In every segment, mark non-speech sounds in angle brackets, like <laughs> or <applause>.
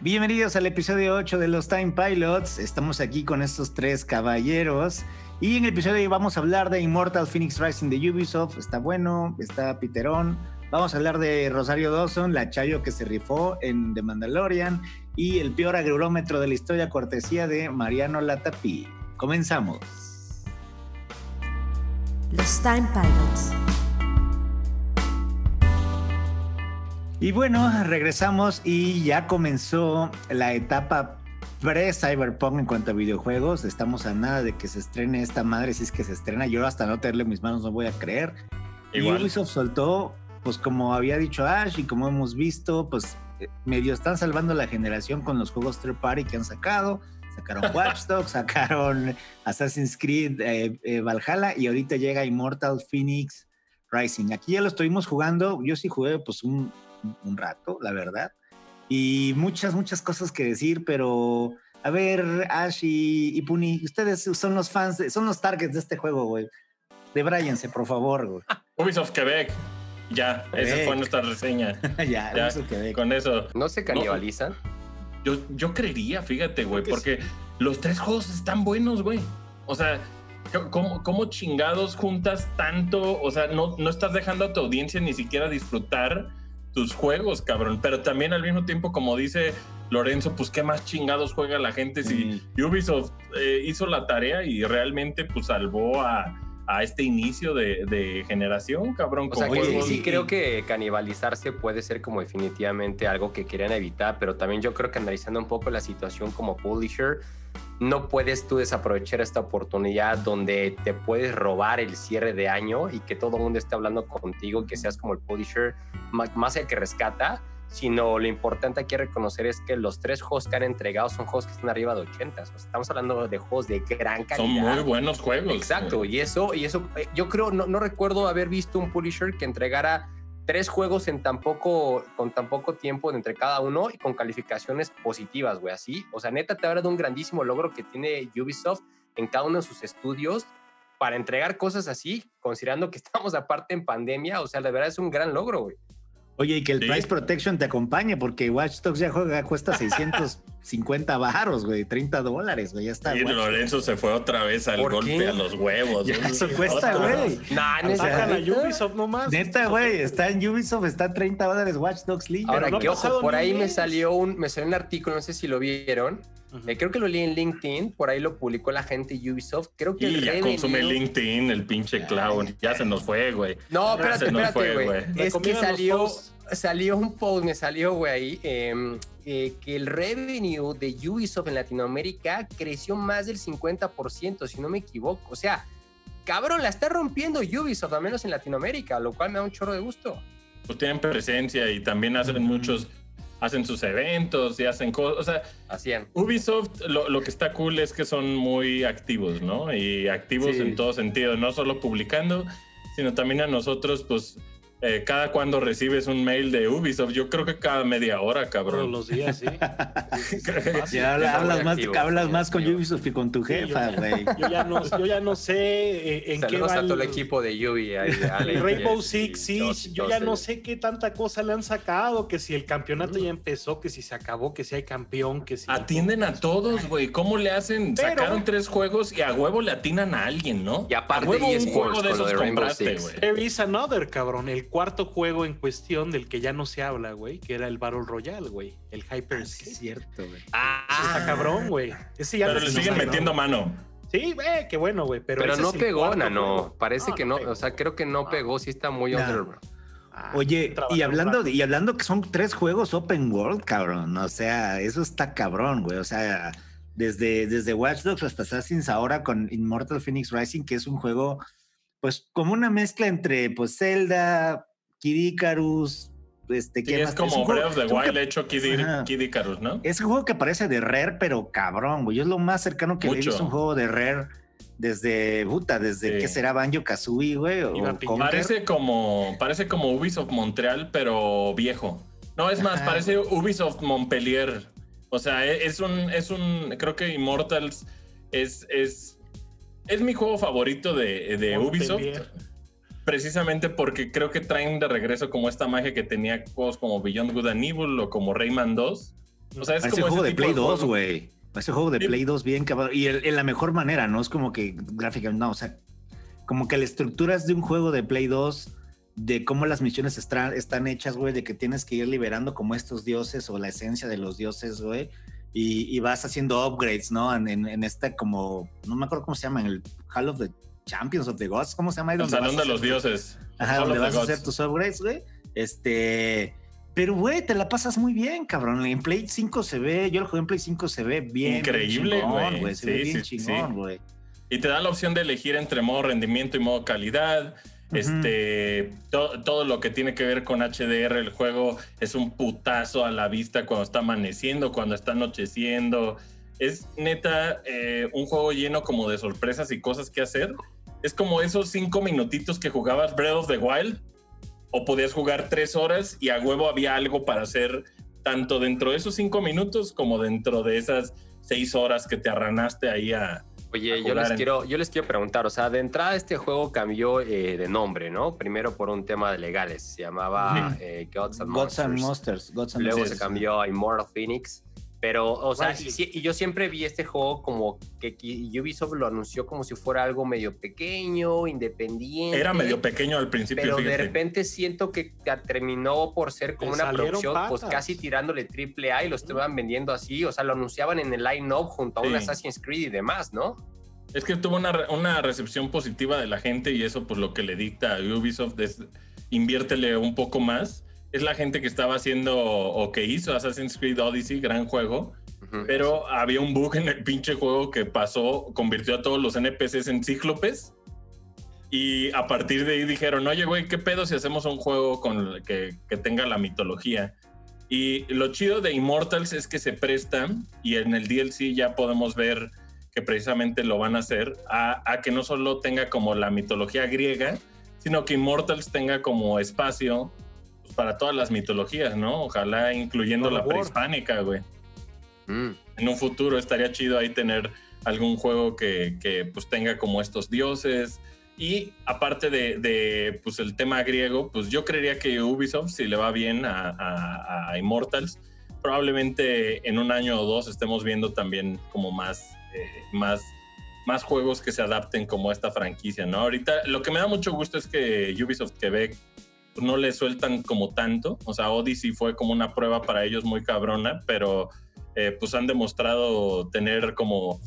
Bienvenidos al episodio 8 de los Time Pilots. Estamos aquí con estos tres caballeros. Y en el episodio vamos a hablar de Immortal Phoenix Rising de Ubisoft. Está bueno, está Piterón. Vamos a hablar de Rosario Dawson, la Chayo que se rifó en The Mandalorian. Y el peor agrómetro de la historia, cortesía de Mariano Latapi. Comenzamos. Los Time Pilots. Y bueno, regresamos y ya comenzó la etapa pre-Cyberpunk en cuanto a videojuegos. Estamos a nada de que se estrene esta madre, si es que se estrena. Yo hasta no tenerle mis manos no voy a creer. Y Ubisoft soltó, pues como había dicho Ash y como hemos visto, pues eh, medio están salvando la generación con los juegos third party que han sacado. Sacaron <laughs> Watch Dogs, sacaron Assassin's Creed eh, eh, Valhalla y ahorita llega Immortal Phoenix Rising. Aquí ya lo estuvimos jugando. Yo sí jugué pues un, un rato, la verdad. Y muchas, muchas cosas que decir, pero a ver, Ash y, Puni, ustedes son los fans, son los targets de este juego, güey. Debráyense, por favor, güey. <laughs> Ubisoft Quebec. Ya, esa fue nuestra reseña. <laughs> ya, Ubisoft Quebec. Con eso. ¿No se canibalizan? yo, yo creería, fíjate, güey, porque los tres juegos están buenos, güey. O sea, ¿Cómo, ¿Cómo, chingados juntas tanto? O sea, no, no estás dejando a tu audiencia ni siquiera disfrutar tus juegos, cabrón. Pero también al mismo tiempo, como dice Lorenzo, pues qué más chingados juega la gente si Ubisoft eh, hizo la tarea y realmente pues salvó a, este inicio de, generación, cabrón. O sea, que sí, creo que canibalizarse puede ser como definitivamente algo que querían evitar, pero también yo creo que analizando un poco la situación como publisher, no puedes tú desaprovechar esta oportunidad donde te puedes robar el cierre de año y que todo el mundo esté hablando contigo, que seas como el publisher más el que rescata, sino lo importante aquí reconocer es que los tres juegos que han entregado son juegos que están arriba de 80. estamos hablando de juegos de gran calidad. Son muy buenos juegos. Exacto, y eso, y eso, eh, yo creo, no, no recuerdo haber visto un publisher que entregara tres juegos en tan poco, con tan poco tiempo entre cada uno y con calificaciones positivas, güey, así. O sea, neta, te habla de un grandísimo logro que tiene Ubisoft en cada uno de sus estudios para entregar cosas así, considerando que <laughs> estamos aparte en pandemia. O sea, la verdad es un gran logro, güey. Oye, y que el Price Protection te acompañe, porque Watch Dogs ya juega, cuesta 650 baros, güey, 30 dólares, güey, ya está. Y Lorenzo se fue otra vez al golpe a los huevos. Ya eso cuesta, güey. Nah, neta. a Ubisoft nomás. Neta, güey, está en Ubisoft, está en 30 dólares Watch Dogs League. Ahora, que ojo, por ahí me salió, un, me salió un artículo, no sé si lo vieron, eh, creo que lo leí en LinkedIn, por ahí lo publicó la gente de Ubisoft. Creo que y ya consume LinkedIn, el pinche clown. Ya se nos fue, güey. No, espérate, espérate, güey. Es que salió, salió un post, me salió, güey, ahí, em, eh, que el revenue de Ubisoft en Latinoamérica creció más del 50%, si no me equivoco. O sea, cabrón, la está rompiendo Ubisoft, al menos en Latinoamérica, lo cual me da un chorro de gusto. Pues tienen presencia y también hacen muchos hacen sus eventos y hacen cosas. O sea, Hacían. Ubisoft lo, lo, que está cool es que son muy activos, ¿no? Y activos en todo sentido, no solo publicando, sino también a nosotros, pues eh, cada cuando recibes un mail de Ubisoft, yo creo que cada media hora, cabrón. Todos los días, sí. <laughs> ya hablas, más, hablas más con Ubisoft que con tu jefa, güey. yo, ya no, yo ya no sé eh, en qué va a todo el equipo de Ubi. Rainbow Six sí, yo ya no sé qué tanta cosa le han sacado, que si el campeonato ya empezó, que si se acabó, que si hay campeón, que si... Atienden a todos, güey. ¿Cómo le hacen? Sacaron tres juegos y a huevo le atinan a alguien, ¿no? Y aparte a huevo un juego de esos compraste, güey. There is another, cabrón. El cuarto juego en cuestión del que ya no se habla, güey, que era el Battle Royale, güey. El Hyper. Ah, es cierto, güey. Ah, está cabrón, güey. Ese ya pero le siguen metiendo mano. Sí, güey, qué bueno, güey. Pero, pero no pegó, no. Parece que no, o sea, creo que no pegó, sí está muy under, ah, Oye, y hablando, y hablando que son tres juegos open world, cabrón. O sea, eso está cabrón, güey. O sea, desde, desde Watch Dogs hasta Assassin's ahora con Immortal Phoenix Rising, que es un juego, pues, como una mezcla entre, pues, Zelda, Kid Icarus, este, sí, es como Breath of the Wild hecho Kid, Icarus, ¿no? Es un juego que parece de Rare, pero cabrón, güey. Es lo más cercano que he visto un juego de Rare desde, puta, desde que será Banjo Kazooie, güey. parece como, parece como Ubisoft Montreal, pero viejo. No, es más, parece Ubisoft Montpellier. O sea, e, es un, es un, creo que Immortals es, es, es mi juego favorito de, de Ubisoft precisamente porque creo que traen de regreso como esta magia que tenía juegos como Beyond Good and Evil o como Rayman 2, O sea, es como juego de Play 2, güey. Ese juego de Play 2 bien cabrón. Y en la mejor manera, ¿no? Es como que gráficamente, no, o sea, como que la estructura es de un juego de Play 2 de cómo las misiones están, están hechas, güey, de que tienes que ir liberando como estos dioses o la esencia de los dioses, güey. Y, vas haciendo upgrades, ¿no? En, en, esta como, no me acuerdo cómo se llama, en el Hall of the Champions of the Gods, ¿cómo se llama? El Salón de los Dioses. Ajá, donde vas a hacer tus upgrades, güey. Este, pero, güey, te la pasas muy bien, cabrón. En Play 5 se ve, yo lo jugué en Play 5 se ve bien. Increíble, güey. Se ve bien chingón, güey. Y te da la opción de elegir entre modo rendimiento y modo calidad. Este, todo lo que tiene que ver con HDR, el juego es un putazo a la vista cuando está amaneciendo, cuando está anocheciendo. Es neta eh, un juego lleno como de sorpresas y cosas que hacer. Es como esos cinco minutitos que jugabas Breath of the Wild, o podías jugar tres horas y a huevo había algo para hacer tanto dentro de esos cinco minutos como dentro de esas seis horas que te arranaste ahí a, Oye, yo les, quiero, yo les quiero preguntar, o sea, de entrada este juego cambió eh, de nombre, ¿no? Primero por un tema de legales, se llamaba eh, Gods and Monsters. Gods and Luego se cambió a Immortal Phoenix. Pero, o sea, y, yo siempre vi este juego como que, Ubisoft lo anunció como si fuera algo medio pequeño, independiente. Era medio pequeño al principio. Pero de repente siento que terminó por ser como una producción, pues casi tirándole triple A y lo estaban vendiendo así. O sea, lo anunciaban en el line-up junto a un Assassin's Creed y demás, ¿no? Es que tuvo una, una, recepción positiva de la gente y eso, pues lo que le dicta a Ubisoft es inviértele un poco más es la gente que estaba haciendo o que hizo Assassin's Creed Odyssey, gran juego. Pero había un bug en el pinche juego que pasó, convirtió a todos los NPCs en cíclopes. Y a partir de ahí dijeron, oye, güey, ¿qué pedo si hacemos un juego con que, que tenga la mitología? Y lo chido de Immortals es que se prestan, y en el DLC ya podemos ver que precisamente lo van a hacer, a, a que no solo tenga como la mitología griega, sino que Immortals tenga como espacio para todas las mitologías, ¿no? Ojalá incluyendo la prehispánica, güey. Mm. En un futuro estaría chido ahí tener algún juego que, pues tenga como estos dioses. Y aparte de, pues el tema griego, pues yo creería que Ubisoft, si le va bien a, Immortals, probablemente en un año o dos estemos viendo también como más, eh, más, más juegos que se adapten como a esta franquicia, ¿no? Ahorita lo que me da mucho gusto es que Ubisoft Quebec no le sueltan como tanto. O sea, Odyssey fue como una prueba para ellos muy cabrona, pero eh, pues han demostrado tener como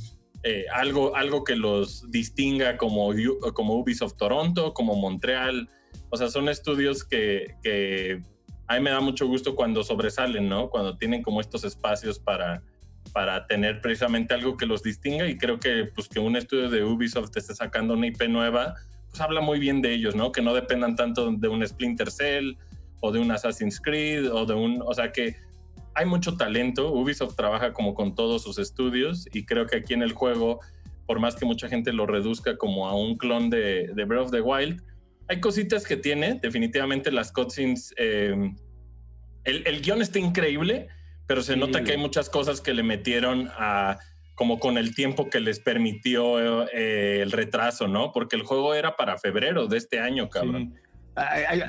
eh, algo, algo que los distinga como, como Ubisoft Toronto, como Montreal. O sea, son estudios que, que a mí me da mucho gusto cuando sobresalen, ¿no? Cuando tienen como estos espacios para, para tener precisamente algo que los distinga y creo que pues que un estudio de Ubisoft esté sacando una IP nueva pues habla muy bien de ellos, ¿no? Que no dependan tanto de un Splinter Cell o de un Assassin's Creed o de un, o sea que hay mucho talento. Ubisoft trabaja como con todos sus estudios y creo que aquí en el juego, por más que mucha gente lo reduzca como a un clon de, de Breath of the Wild, hay cositas que tiene. Definitivamente las cutscenes, eh, el, el guion está increíble, pero se nota que hay muchas cosas que le metieron a como con el tiempo que les permitió eh, el retraso, ¿no? Porque el juego era para febrero de este año, cabrón.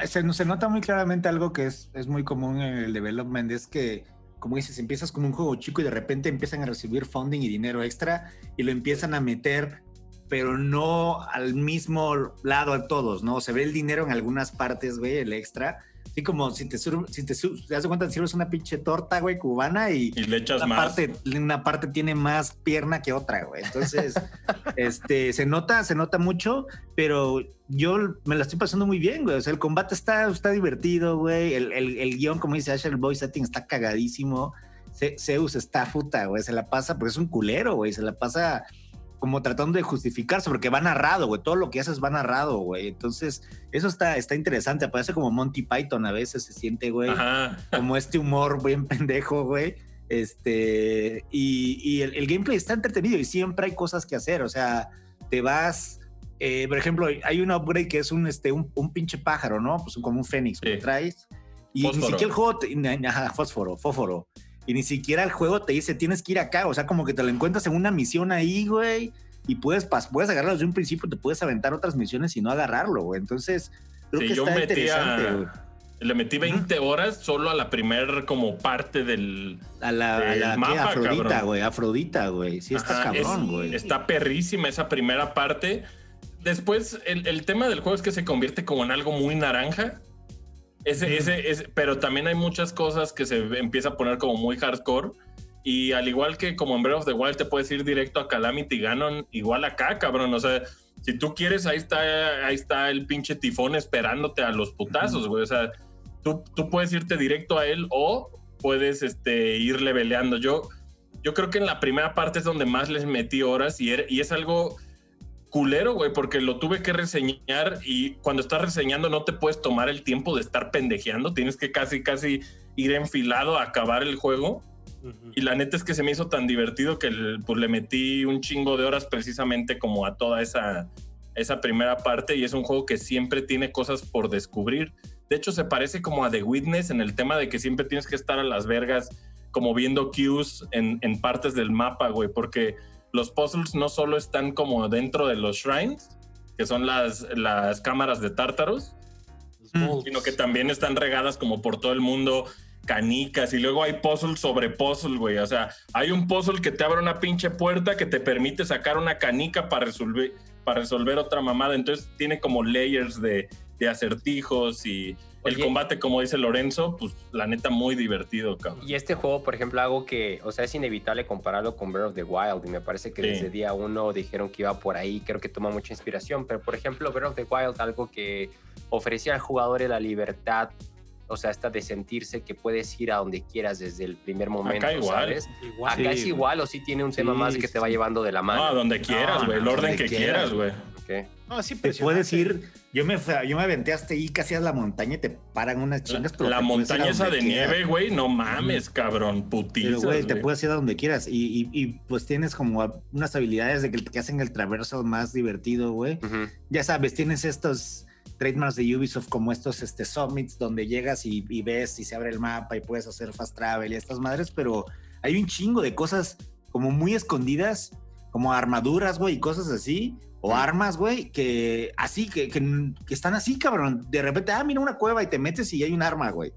Se, nota muy claramente algo que es, es muy común en el development, es que, como dices, empiezas con un juego chico y de repente empiezan a recibir funding y dinero extra y lo empiezan a meter pero no al mismo lado a todos, ¿no? Se ve el dinero en algunas partes, güey, el extra, Así como si te, si te, te das cuenta, sirves una pinche torta, güey, cubana y, le echas una más. Parte, una parte tiene más pierna que otra, güey. Entonces, <laughs> este, se nota, se nota mucho, pero yo me la estoy pasando muy bien, güey. O sea, el combate está, está divertido, güey. El, el, el guion, como dice Asher, el voice setting está cagadísimo. Zeus está puta, güey. Se la pasa, porque es un culero, güey. Se la pasa como tratando de justificarse, porque va narrado, güey. Todo lo que haces va narrado, güey. Entonces, eso está, está interesante. Parece como Monty Python a veces se siente, güey. Como este humor bien pendejo, güey. Este, y, el, gameplay está entretenido y siempre hay cosas que hacer. O sea, te vas. Eh, por ejemplo, hay un upgrade que es un, este, un, pinche pájaro, ¿no? Pues como un fénix que traes. Y ni siquiera el juego, fósforo, fósforo. Y ni siquiera el juego te dice tienes que ir acá. O sea, como que te lo encuentras en una misión ahí, güey. Y puedes, puedes agarrarlo desde un principio, te puedes aventar otras misiones y no agarrarlo, güey. Entonces, creo que está interesante, güey. Le metí 20 horas solo a la primer como parte del, a la, Afrodita, güey. Afrodita, güey. Sí, está cabrón, güey. Está perrísima esa primera parte. Después, el, tema del juego es que se convierte como en algo muy naranja. Ese, ese, pero también hay muchas cosas que se empieza a poner como muy hardcore. Y al igual que como en Breath of the Wild te puedes ir directo a Calamity Ganon, igual acá, cabrón. O sea, si tú quieres, ahí está, ahí está el pinche tifón esperándote a los putazos, güey. O sea, tú, tú puedes irte directo a él o puedes este, ir leveleando. Yo, yo creo que en la primera parte es donde más les metí horas y, y es algo culero, güey, porque lo tuve que reseñar y cuando estás reseñando no te puedes tomar el tiempo de estar pendejeando, tienes que casi, casi ir enfilado a acabar el juego. Y la neta es que se me hizo tan divertido que pues, le metí un chingo de horas precisamente como a toda esa, esa primera parte y es un juego que siempre tiene cosas por descubrir. De hecho, se parece como a The Witness en el tema de que siempre tienes que estar a las vergas como viendo cues en, en partes del mapa, güey, porque los puzzles no solo están como dentro de los shrines, que son las, las cámaras de tártaros, sino que también están regadas como por todo el mundo canicas y luego hay puzzle sobre puzzle, güey. O sea, hay un puzzle que te abre una pinche puerta que te permite sacar una canica para resolver, para resolver otra mamada. Entonces tiene como layers de, de acertijos y el combate, como dice Lorenzo, pues la neta muy divertido, cabrón. Y este juego, por ejemplo, algo que, o sea, es inevitable compararlo con Breath of the Wild y me parece que desde día uno dijeron que iba por ahí, creo que toma mucha inspiración, pero por ejemplo, Breath of the Wild, algo que ofrecía al jugador la libertad o sea, esta de sentirse que puedes ir a donde quieras desde el primer momento. Acá igual. Acá es igual o sí tiene un tema más que te va llevando de la mano. No, a donde quieras, güey, el orden que quieras, güey. No, sí, te puedes ir. Yo me, yo me aventé hasta ahí casi a la montaña y te paran unas chingas. la montaña esa de nieve, güey, no mames, cabrón, putizas. Pero, güey, te puedes ir a donde quieras. Y, y, pues tienes como unas habilidades de que, que hacen el traverso más divertido, güey. Ya sabes, tienes estos trademarks de Ubisoft como estos este, summits donde llegas y, ves y se abre el mapa y puedes hacer fast travel y estas madres, pero hay un chingo de cosas como muy escondidas, como armaduras, güey, y cosas así, o armas, güey, que así, que, que, están así, cabrón. De repente, ah, mira una cueva y te metes y hay un arma, güey.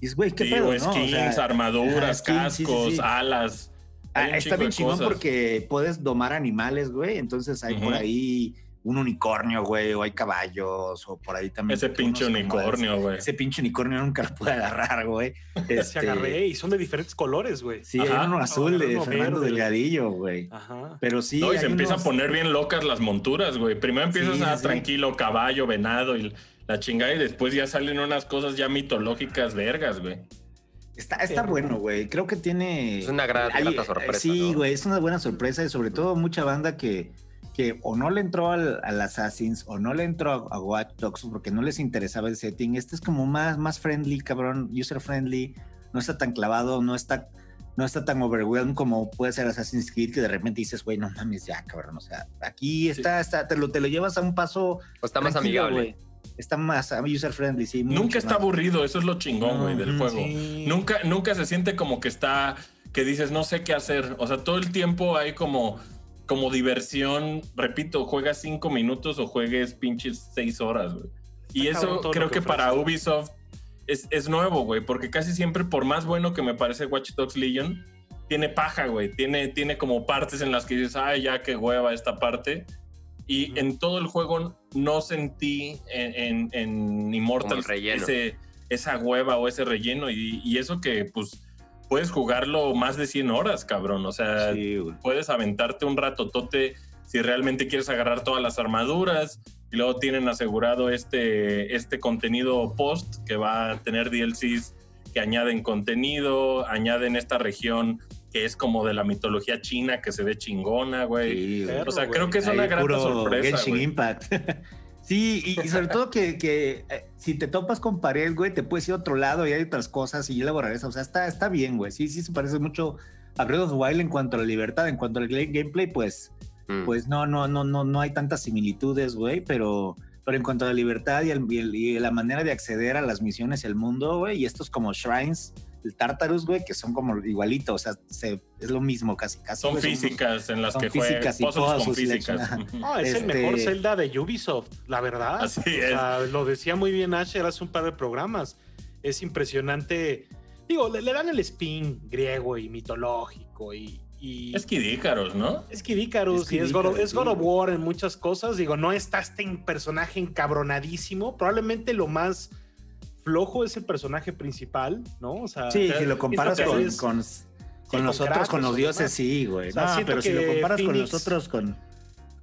Y es, güey, qué pedo, skins, armaduras, cascos, alas. Ah, está bien chingón porque puedes domar animales, güey. Entonces hay por ahí un unicornio, güey, o hay caballos, o por ahí también. Ese pinche unicornio, güey. Ese pinche unicornio nunca lo pude agarrar, güey. <laughs> Este... Se agarré y son de diferentes colores, güey. Sí, hay uno azul de Fernando Delgadillo, güey. Ajá. Pero sí. No, y se empiezan a poner bien locas las monturas, güey. Primero empiezas a tranquilo, caballo, venado y la chingada, y después ya salen unas cosas ya mitológicas vergas, güey. Está, está bueno, güey. Creo que tiene. Es una gran, grata sorpresa. Sí, güey, es una buena sorpresa y sobre todo mucha banda que que o no le entró al, Assassins o no le entró a, Watch Dogs porque no les interesaba el setting. Este es como más, más friendly, cabrón, user friendly, no está tan clavado, no está, no está tan overwhelmed como puede ser Assassin's Creed, que de repente dices, güey, no mames, ya, cabrón. O sea, aquí está, está te, lo, te lo llevas a un paso. O está más amigable. Está más user friendly, sí. Nunca está aburrido, eso es lo chingón, güey, del juego. Nunca, nunca se siente como que está, que dices, no sé qué hacer. O sea, todo el tiempo hay como como diversión, repito, juegas cinco minutos o juegues pinches seis horas, güey. Y eso creo que, para Ubisoft es, es nuevo, güey, porque casi siempre, por más bueno que me parece Watch Dogs Legion, tiene paja, güey. Tiene, tiene como partes en las que dices, ay, ya qué hueva esta parte. Y en todo el juego no sentí en, en, Immortal ese, esa hueva o ese relleno. Y, y eso que, pues, puedes jugarlo más de 100 horas, cabrón. O sea, puedes aventarte un ratotote si realmente quieres agarrar todas las armaduras. Y luego tienen asegurado este, este contenido post que va a tener DLCs que añaden contenido, añaden esta región que es como de la mitología china que se ve chingona, güey. o sea, creo que es una gran sorpresa. Impact. <laughs> Sí, y, sobre todo que, eh, si te topas con pared, güey, te puedes ir a otro lado y hay otras cosas y luego regresas. O sea, está, está bien, güey. Sí, sí se parece mucho a Breath of Wild en cuanto a la libertad, en cuanto al gameplay, pues, mm. pues no, no, no, no, no hay tantas similitudes, güey, pero, pero en cuanto a la libertad y, y, la manera de acceder a las misiones y al mundo, güey, y estos como shrines el Tartarus, güey, que son como igualitos, o sea, es lo mismo casi, casi. Son físicas en las que físicas y todas son físicas. <laughs> No, es el mejor Zelda de Ubisoft, la verdad. Así es. lo decía muy bien Asher hace un par de programas. es impresionante. Digo, le, le dan el spin griego y mitológico y, y Es Kid Icarus, ¿no? es Kid Icarus Es y es God, of, es God of. War en muchas cosas. Digo, no está este personaje encabronadísimo. Probablemente lo más flojo es el personaje principal, ¿no? O sea, Sí, si lo comparas con, es- con, con con nosotros, Kratos con los dioses, demás. sí, güey. O sea, no, pero si lo comparas con Phoenix- nosotros, con.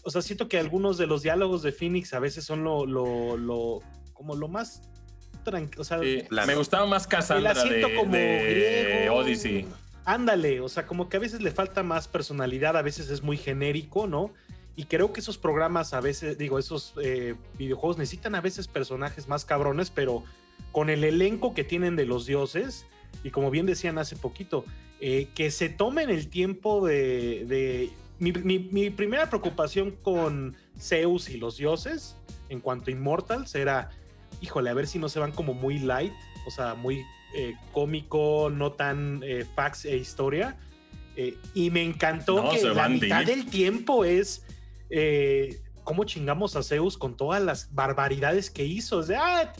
o sea, siento que algunos de los diálogos de Phoenix a veces son lo, lo, lo como lo más tranquilo. O sea, Sí. Me gustaba más Cassandra la siento de, como de griego. Odyssey. Ándale, o sea, como que a veces le falta más personalidad, a veces es muy genérico, ¿no? Y creo que esos programas a veces, digo, esos eh, videojuegos necesitan a veces personajes más cabrones, pero con el elenco que tienen de los dioses, y como bien decían hace poquito, eh, que se tomen el tiempo de... de- mi, mi- mi primera preocupación con Zeus y los dioses, en cuanto a Immortals, era, híjole, a ver si no se van como muy light, o sea, muy eh, cómico, no tan eh, facts e historia. Y me encantó No, que la mitad deep. del tiempo es cómo chingamos a Zeus con todas las barbaridades que hizo. Es de, ah,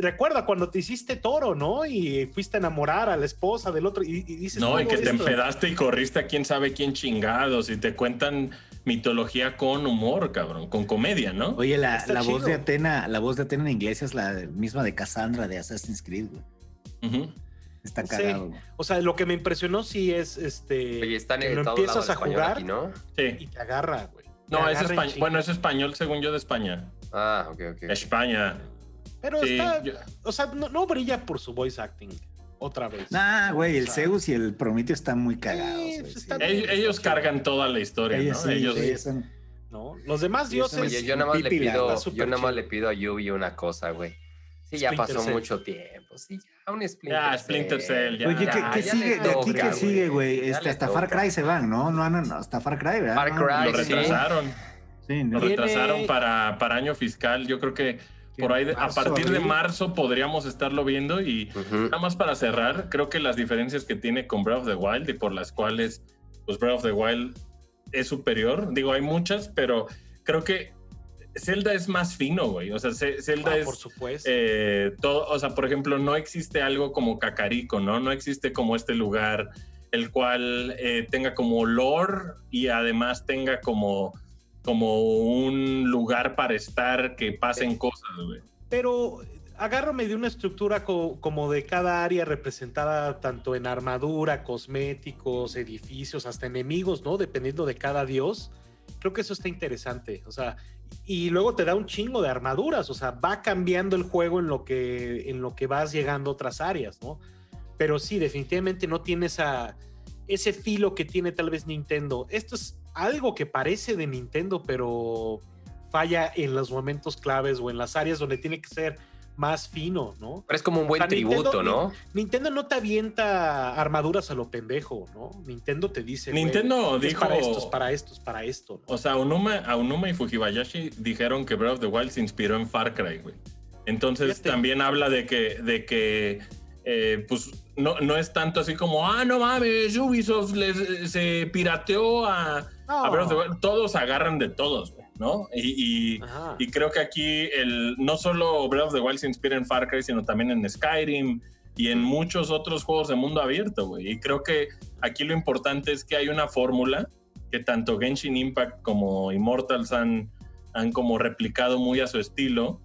recuerda cuando te hiciste toro, ¿no? Y fuiste a enamorar a la esposa del otro. Y, y dices, No, y que te empedaste y corriste a quién sabe quién chingados y te cuentan mitología con humor, cabrón, con comedia, ¿no? Oye, la, la voz de Atena, la voz de Atena en inglés es la misma de Cassandra de Assassin's Creed, güey. Está cagado, güey. O sea, lo que me impresionó sí es este. Oye, están que en lo empiezas a español jugar aquí, ¿no? Sí. y te agarra, güey. No, es agarra español. Bueno, es español según yo de España. Ah, ok, ok. España. Pero Sí, está. yo- O sea, no, no brilla por su voice acting. Otra vez. Nah, güey, el O sea, Zeus y el Prometeo están muy cagados. Güey, está sí. bien. ellos, ellos cargan toda la historia, Ellos ¿no? sí, ellos sí, son- ¿no? Los demás dioses. Oye, yo nada más le pido, yo nada más le pido a Yubi una cosa, güey. Sí, ya Splinter pasó Cell. mucho tiempo. Sí, ya un Splinter Ya, Splinter Cell, ya. Oye, ¿qué, Ya, qué ya sigue? ¿De aquí qué sigue, güey? Este, hasta Far. Cry se van, ¿no? No, no, no, hasta Far Cry, ¿verdad? Far No, Cry, Lo retrasaron. Sí, ¿no? Lo retrasaron para, para año fiscal. Yo creo que por ahí, de- a Marzo, partir de marzo podríamos estarlo viendo y. Nada más para cerrar, creo que las diferencias que tiene con Breath of the Wild y por las cuales pues Breath of the Wild es superior, digo, hay muchas, pero creo que Zelda es más fino, güey. O sea, Zelda Ah, es por supuesto. eh, todo, o sea, por ejemplo, no existe algo como Cacarico, ¿no? No existe como este lugar el cual eh, tenga como olor y además tenga como como un lugar para estar que pasen cosas, güey. Pero agárrame de una estructura co- como de cada área representada tanto en armadura, cosméticos, edificios, hasta enemigos, ¿no? Dependiendo de cada dios. Creo que eso está interesante. O sea, y luego te da un chingo de armaduras. O sea, va cambiando el juego en lo que, en lo que vas llegando a otras áreas, ¿no? Pero sí, definitivamente no tiene esa, ese filo que tiene tal vez Nintendo. Esto es algo que parece de Nintendo, pero falla en los momentos claves o en las áreas donde tiene que ser más fino, ¿no? Pero es como un buen O sea, Nintendo- tributo, ¿no? Nintendo no te avienta armaduras a lo pendejo, ¿no? Nintendo te dice. Nintendo es dijo para esto, es para esto, es para esto. ¿no? O sea, Aonuma, Aonuma y Fujibayashi dijeron que Breath of the Wild se inspiró en Far Cry, güey. Entonces Fíjate. también habla de que, de que eh, pues no, no es tanto así como, ah, no mames, Ubisoft les- se pirateó a, a Breath of the Wild. Todos agarran de todos, güey, ¿no? Y, y- Ajá. y creo que aquí el, no solo Breath of the Wild se inspira en Far Cry, sino también en Skyrim y en muchos otros juegos de mundo abierto, güey. Y creo que aquí lo importante es que hay una fórmula que tanto Genshin Impact como Immortals han, han como replicado muy a su estilo.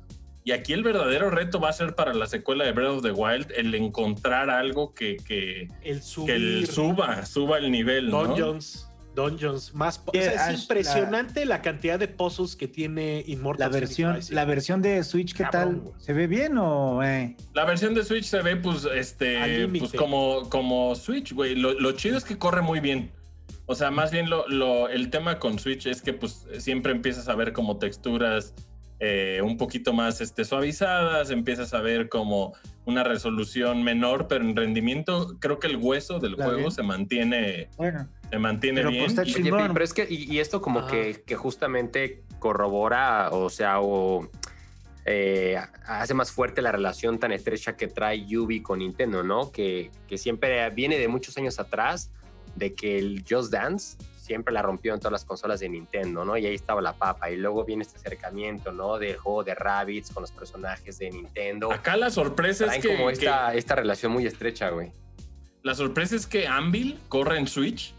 Y aquí el verdadero reto va a ser para la secuela de Breath of the Wild el encontrar algo que, que, el que el suba, suba el nivel, ¿no? dungeons, dungeons más. o sea, Ash, es impresionante la... cantidad de puzzles que tiene Immortal La versión, la versión de Switch, ¿qué Cabrón, tal? ¿Se ve bien o eh? La versión de Switch se ve, pues, este, pues como, como Switch, güey. Lo, lo chido es que corre muy bien. O sea, más bien lo, lo- el tema con Switch es que, pues, siempre empiezas a ver como texturas eh, un poquito más este, suavizadas, empiezas a ver como una resolución menor, pero en rendimiento creo que el hueso del juego bien. se mantiene, Bueno, se mantiene Pero, bien. pues, está y- pero es que, y, y esto como que justamente corrobora, o sea, o eh, hace más fuerte la relación tan estrecha que trae Yubi con Nintendo, ¿no? Que, que siempre viene de muchos años atrás, de que el Just Dance siempre la rompió en todas las consolas de Nintendo, ¿no? Y ahí estaba la papa. Y luego viene este acercamiento, ¿no? Del juego de Rabbids con los personajes de Nintendo. Acá la sorpresa es Traen que, como que- esta, esta relación muy estrecha, güey. la sorpresa es que Anvil corre en Switch,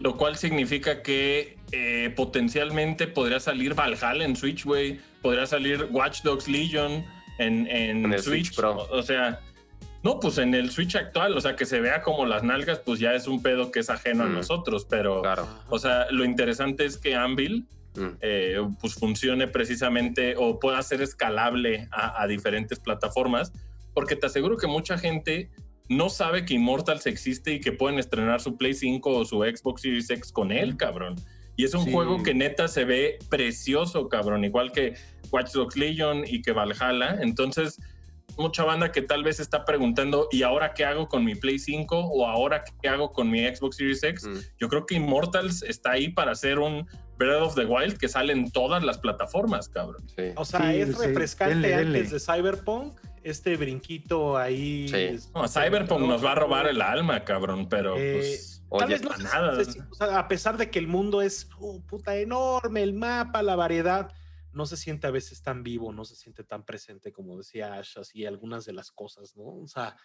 lo cual significa que eh, potencialmente podría salir Valhalla en Switch, güey. Podría salir Watch Dogs Legion en, en En el Switch. Switch Pro. O, o sea, no, pues en el Switch actual, o sea, que se vea como las nalgas, pues ya es un pedo que es ajeno a Mm. nosotros, pero, Claro. o sea, lo interesante es que Anvil Mm. eh, pues funcione precisamente o pueda ser escalable a, a diferentes plataformas, porque te aseguro que mucha gente no sabe que Immortals existe y que pueden estrenar su Play 5 o su Xbox Series X con él, cabrón. Y es un Sí. juego que neta se ve precioso, cabrón, igual que Watch Dogs Legion y que Valhalla. Entonces, mucha banda que tal vez está preguntando, ¿y ahora qué hago con mi Play 5 o ahora qué hago con mi Xbox Series X? Mm. Yo creo que Immortals está ahí para hacer un Breath of the Wild que sale en todas las plataformas, cabrón. Sí. O sea, Sí, es sí. refrescante Denle, denle. antes de Cyberpunk. Este brinquito ahí. Sí. es- No, Cyberpunk nos va a robar el alma, cabrón, pero Eh, pues. Tal Oye, vez no para sé- nada. sé si- o sea, a pesar de que el mundo es uh, puta enorme, el mapa, la variedad, no se siente a veces tan vivo, no se siente tan presente como decía Ash, así algunas de las cosas, ¿no? O sea,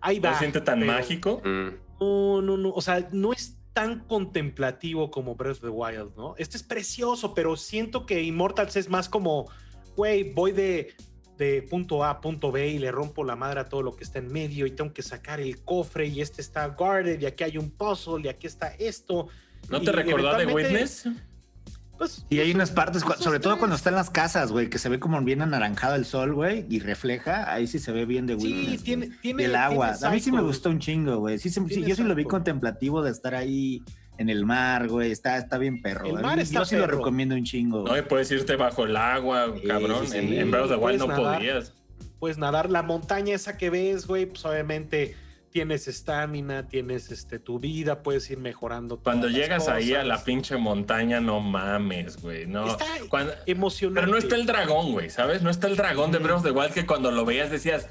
ahí va. ¿No se siente tan pero- mágico? Mm. No, no, no. O sea, no es tan contemplativo como Breath of the Wild, ¿no? Este es precioso, pero siento que Immortals es más como, güey, voy de, de punto A a punto B y le rompo la madre a todo lo que está en medio y tengo que sacar el cofre y este está guarded y aquí hay un puzzle y aquí está esto. ¿No y te recordó de Witness? Pues, Y hay pues, unas partes, cu- esos sobre todo cuando está en las casas, güey, que se ve como bien anaranjado el sol, güey, y refleja, ahí sí se ve bien de Sí, Witness, tiene, güey. tiene. Y el agua. tiene A mí sí me gustó un chingo, güey. Sí, sí, yo sí lo vi contemplativo de estar ahí en el mar, güey. Está, está bien perro. El mar está yo sí lo recomiendo un chingo. No, y puedes irte bajo el agua, Sí, cabrón. sí, En, sí. en Breath of the Wild no nadar. podías. Puedes nadar la montaña esa que ves, güey, pues obviamente tienes estamina, tienes este, tu vida, puedes ir mejorando. Cuando llegas ahí a la pinche montaña, no mames, güey. No. Está Cuando- emocionante. Pero no está el dragón, güey, ¿sabes? No está el dragón de. Breath of the Wild que cuando lo veías decías,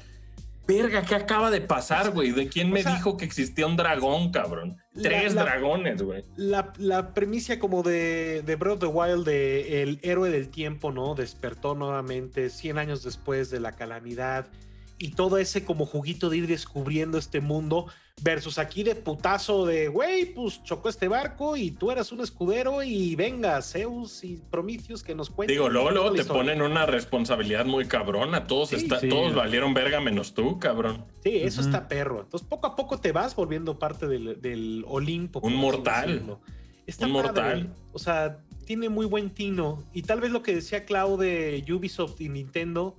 verga, ¿qué acaba de pasar, güey? ¿De quién o me sea, dijo que existía un dragón, cabrón? la- Tres la- dragones, güey. La, la premisa como de, de Breath of the Wild, de el héroe del tiempo, ¿no? Despertó nuevamente 100 años después de la calamidad y todo ese como juguito de ir descubriendo este mundo versus aquí de putazo de, güey, pues chocó este barco y tú eras un escudero y venga, Zeus y Prometheus que nos cuenten. Digo, luego, luego te ponen una responsabilidad muy cabrona. Todos, Sí, está- sí. todos valieron verga menos tú, cabrón. Sí, eso está perro. Entonces, poco a poco te vas volviendo parte del, del Olimpo. Un mortal. Está Un padre. mortal. O sea, tiene muy buen tino. Y tal vez lo que decía Clau de Ubisoft y Nintendo,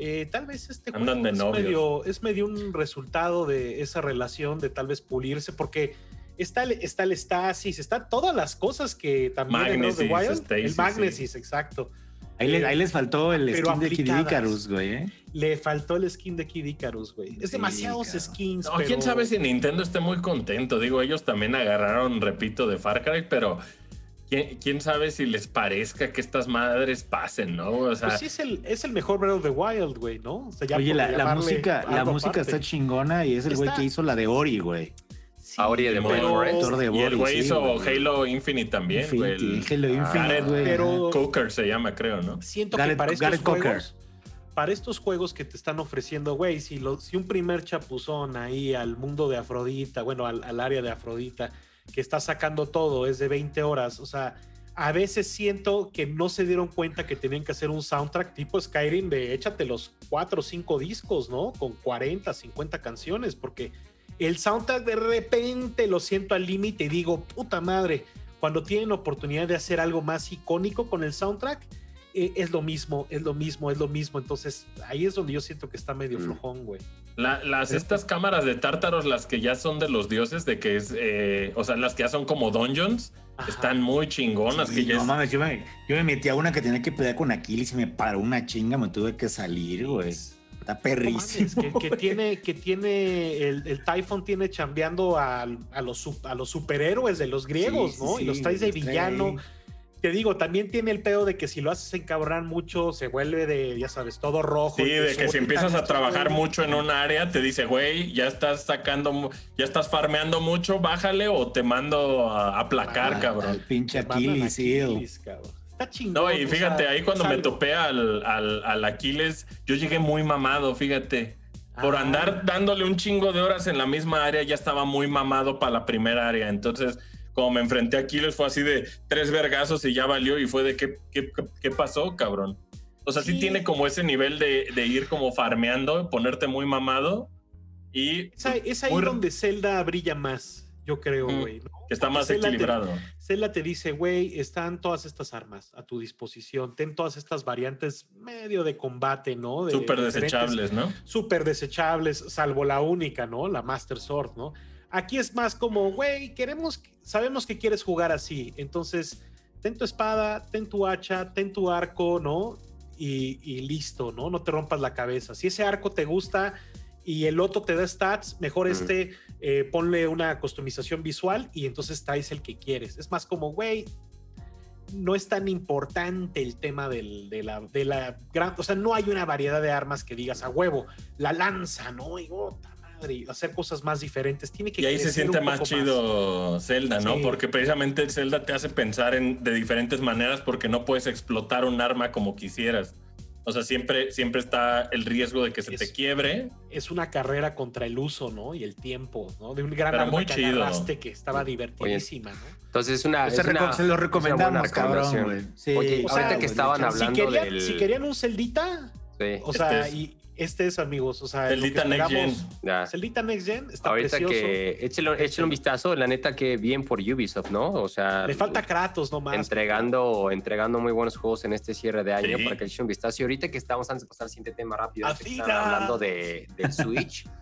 eh, tal vez este Andan juego de es novios. medio, es medio un resultado de esa relación de tal vez pulirse, porque está el, está el Stasis, está todas las cosas que también en Magnesis, Wild. Stasis, el sí. Magnesis, exacto. Ahí, le- ahí les faltó el Pero skin de Kid. Icarus, güey, ¿eh? Le faltó el skin de Kid Icarus, güey. Es Sí, demasiados skins. No, pero- quién sabe si Nintendo esté muy contento. Digo, ellos también agarraron, repito, de Far Cry, pero quién, quién sabe si les parezca que estas madres pasen, ¿no? O sea, Pues sí, es el, es el mejor Breath of the Wild, güey, ¿no? O sea, ya Oye, la, la música, la música está chingona y es el güey que hizo la de Ori, güey. Sí, Ori de y el güey sí, hizo güey. Halo Infinite también, güey. El- Halo Ah, Infinite, Gareth- güey. pero-. Coker se llama, creo, ¿no? Siento que para estos Cocker. juegos, para estos juegos que te están ofreciendo, güey, si, lo- si un primer chapuzón ahí al mundo de Afrodita, bueno, al, al área de Afrodita, que está sacando todo, es de 20 horas, o sea, a veces siento que no se dieron cuenta que tenían que hacer un soundtrack tipo Skyrim de échate los 4 o 5 discos, ¿no? Con 40, 50 canciones, porque el soundtrack de repente lo siento al límite y digo, puta madre, cuando tienen oportunidad de hacer algo más icónico con el soundtrack, eh, es lo mismo, es lo mismo, es lo mismo. Entonces ahí es donde yo siento que está medio Mm. flojón, güey. La- las, estas cámaras de tártaros, las que ya son de los dioses, de que es, eh, o sea, las que ya son como dungeons, Ajá. están muy chingonas. Sí, que ya no es- mames, yo me, yo me metí a una que tenía que pelear con Aquiles y me paró una chinga, me tuve que salir, güey. Está No perrísimo. mames, que, que tiene, que tiene, el, el Typhon tiene chambeando a, a los, a los superhéroes de los griegos, Sí, sí, ¿no? y sí, los traes de trae villano. ahí. Te digo, también tiene el pedo de que si lo haces encabronar mucho, se vuelve de, ya sabes, todo rojo. Sí, de que si empiezas a trabajar mucho en un área, te dice, güey, ya estás sacando, ya estás farmeando mucho, bájale o te mando a aplacar, Ah, cabrón. El pinche Aquiles. Aquiles, cabrón. Está chingón. No, y o fíjate, sea, ahí cuando me topé al, al, al Aquiles, yo llegué muy mamado, fíjate. Por Ah. andar dándole un chingo de horas en la misma área, ya estaba muy mamado para la primera área. Entonces, como me enfrenté a Aquiles, fue así de tres vergazos y ya valió. Y fue de qué, qué, qué pasó, cabrón. O sea, sí, Sí. tiene como ese nivel de, de ir como farmeando, ponerte muy mamado y Es ahí, es ahí Muy- donde Zelda brilla más, yo creo, Mm. güey. ¿no? que está Porque más Zelda te- equilibrado. Zelda te dice, güey, están todas estas armas a tu disposición, ten todas estas variantes medio de combate, ¿no? De Súper desechables, ¿no? Súper desechables, salvo la única, ¿no? La Master Sword, ¿no? Aquí es más como, güey, queremos, sabemos que quieres jugar así, entonces ten tu espada, ten tu hacha, ten tu arco, ¿no? Y, y listo, ¿no? No te rompas la cabeza. Si ese arco te gusta y el otro te da stats, mejor este, eh, ponle una customización visual y entonces traes el que quieres. Es más como, güey, no es tan importante el tema del- de, la, de la gran, o sea, no hay una variedad de armas que digas a huevo, la lanza, ¿no? Y otra madre, y hacer cosas más diferentes. Tiene que Y ahí se siente más chido Zelda, ¿no? Sí. Porque precisamente el Zelda te hace pensar en, de diferentes maneras porque no puedes explotar un arma como quisieras. O sea, siempre, siempre está el riesgo de que se te quiebre. Es una carrera contra el uso, ¿no? Y el tiempo, ¿no? De un gran Pero arma muy que chido. agarraste que estaba divertidísima, ¿no? Entonces es una. Se, es una- se lo recomendamos, cabrón, güey. Sí, Oye, O sea, ahorita que estaban si hablando querían, del. si querían un Celdita, Sí, o sea, Este es. y este es, amigos, o sea, Celdita Next Gen. ya. Celdita Next Gen está Ahorita precioso. que échale, échale un vistazo, la neta que bien por Ubisoft, ¿no? O sea, Le falta Kratos nomás. entregando, entregando muy buenos juegos en este cierre de año Sí. para que eche un vistazo. Y ahorita que estamos, antes de pasar al siguiente tema rápido, hablando de, del Switch. <laughs>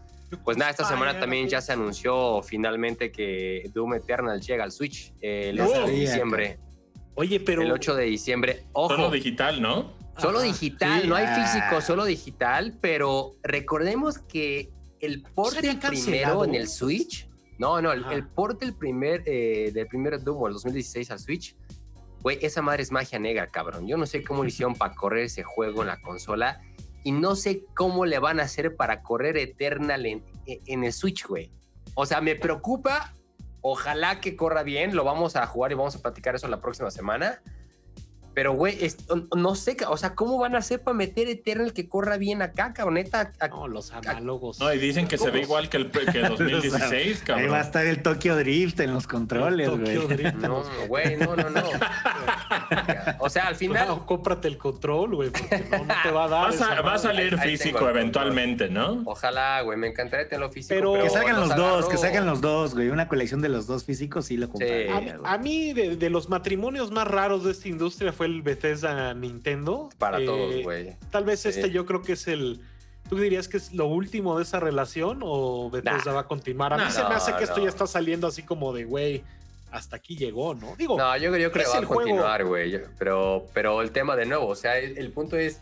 Pues nada, esta semana también ya se anunció finalmente que Doom Eternal llega al Switch eh, el No. 8 de diciembre. Oye, pero. El 8 de diciembre. Ojo, solo, digital, ¿no? Ajá. digital, sí, no hay ah. físico, solo digital, pero recordemos que el port ¿Se había del primero en el Switch, no, no, el, el port del primer, eh, del primer Doom el 2016 al Switch, güey, esa madre es magia negra, cabrón. Yo no sé cómo le hicieron para correr ese juego en la consola y no sé cómo le van a hacer para correr Eternal en, en el Switch, güey. O sea, me preocupa. Ojalá que corra bien. Lo vamos a jugar y vamos a platicar eso la próxima semana. Pero, güey, no sé, o sea, ¿cómo van a hacer para meter Eternal que corra bien acá, cabrón? Neta, a- No, los análogos. No, y dicen que se ve igual que el que <laughs> 2016, Ahí cabrón. va a estar el Tokyo Drift en los controles, güey. Tokyo Drift. No, güey, no, no, no. O sea, al final, No, cómprate el control, güey, porque no, no te va a dar. Va a, esa sa- va a madre. salir Ahí- ahí físico eventualmente, ¿no? ojalá, güey, me encantaría tenerlo físico. Pero- Pero, Que salgan los dos, que salgan los dos, güey. Una colección de los dos físicos sí lo compraría. A, güey. a mí, de, de los matrimonios más raros de esta industria fue el Bethesda Nintendo. Para Eh, todos, güey. Tal vez Sí. este yo creo que es el... ¿Tú dirías que es lo último de esa relación o Bethesda Nah. va a continuar? A mí se me hace no, que esto no. ya está saliendo así como de, güey, hasta aquí llegó, ¿no? Digo, No, yo, yo creo que va a continuar, güey. Pero, pero el tema de nuevo, o sea, el, el punto es,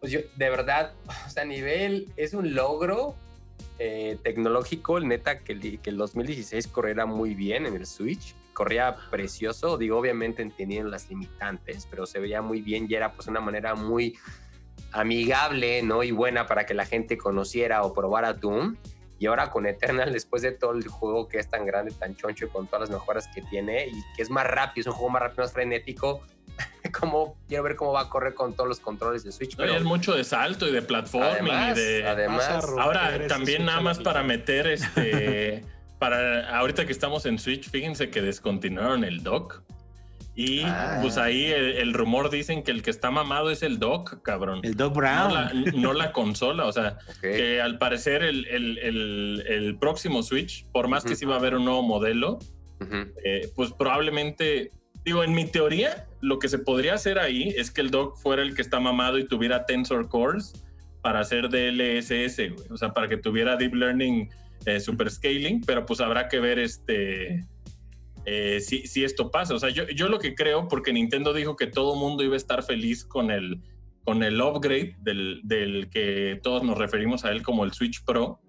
pues yo, de verdad, o sea, a nivel, es un logro eh, tecnológico, el neta, que, el- que el 2016 corriera muy bien en el Switch. Corría precioso, digo, obviamente entendiendo las limitantes, pero se veía muy bien y era pues una manera muy amigable, ¿no? Y buena para que la gente conociera o probara Doom. Y ahora con Eternal, después de todo el juego que es tan grande, tan choncho y con todas las mejoras que tiene y que es más rápido, es un juego más rápido, más frenético, <laughs> como quiero ver cómo va a correr con todos los controles de Switch. No, Pero es mucho de salto y de platforming además, y de. Además, Ahora, también Switch nada más para meter este. <laughs> para ahorita que estamos en Switch, fíjense que descontinuaron el dock. Y Ah. pues ahí el, el rumor dicen que el que está mamado es el dock, cabrón. El Doc no, Brown. la, no la <laughs> consola. O sea, ok. que al parecer el, el- el- próximo Switch, por más que Ujú. sí va a haber un nuevo modelo, Ujú. eh, pues probablemente, digo, en mi teoría, lo que se podría hacer ahí es que el dock fuera el que está mamado y tuviera Tensor Cores para hacer DLSS, güey. o sea, para que tuviera Deep Learning eh, Super Scaling, pero pues habrá que ver este... eh, si, si esto pasa, o sea, yo, yo lo que creo, porque Nintendo dijo que todo mundo iba a estar feliz con el, con el upgrade del, del que todos nos referimos a él como el Switch Pro,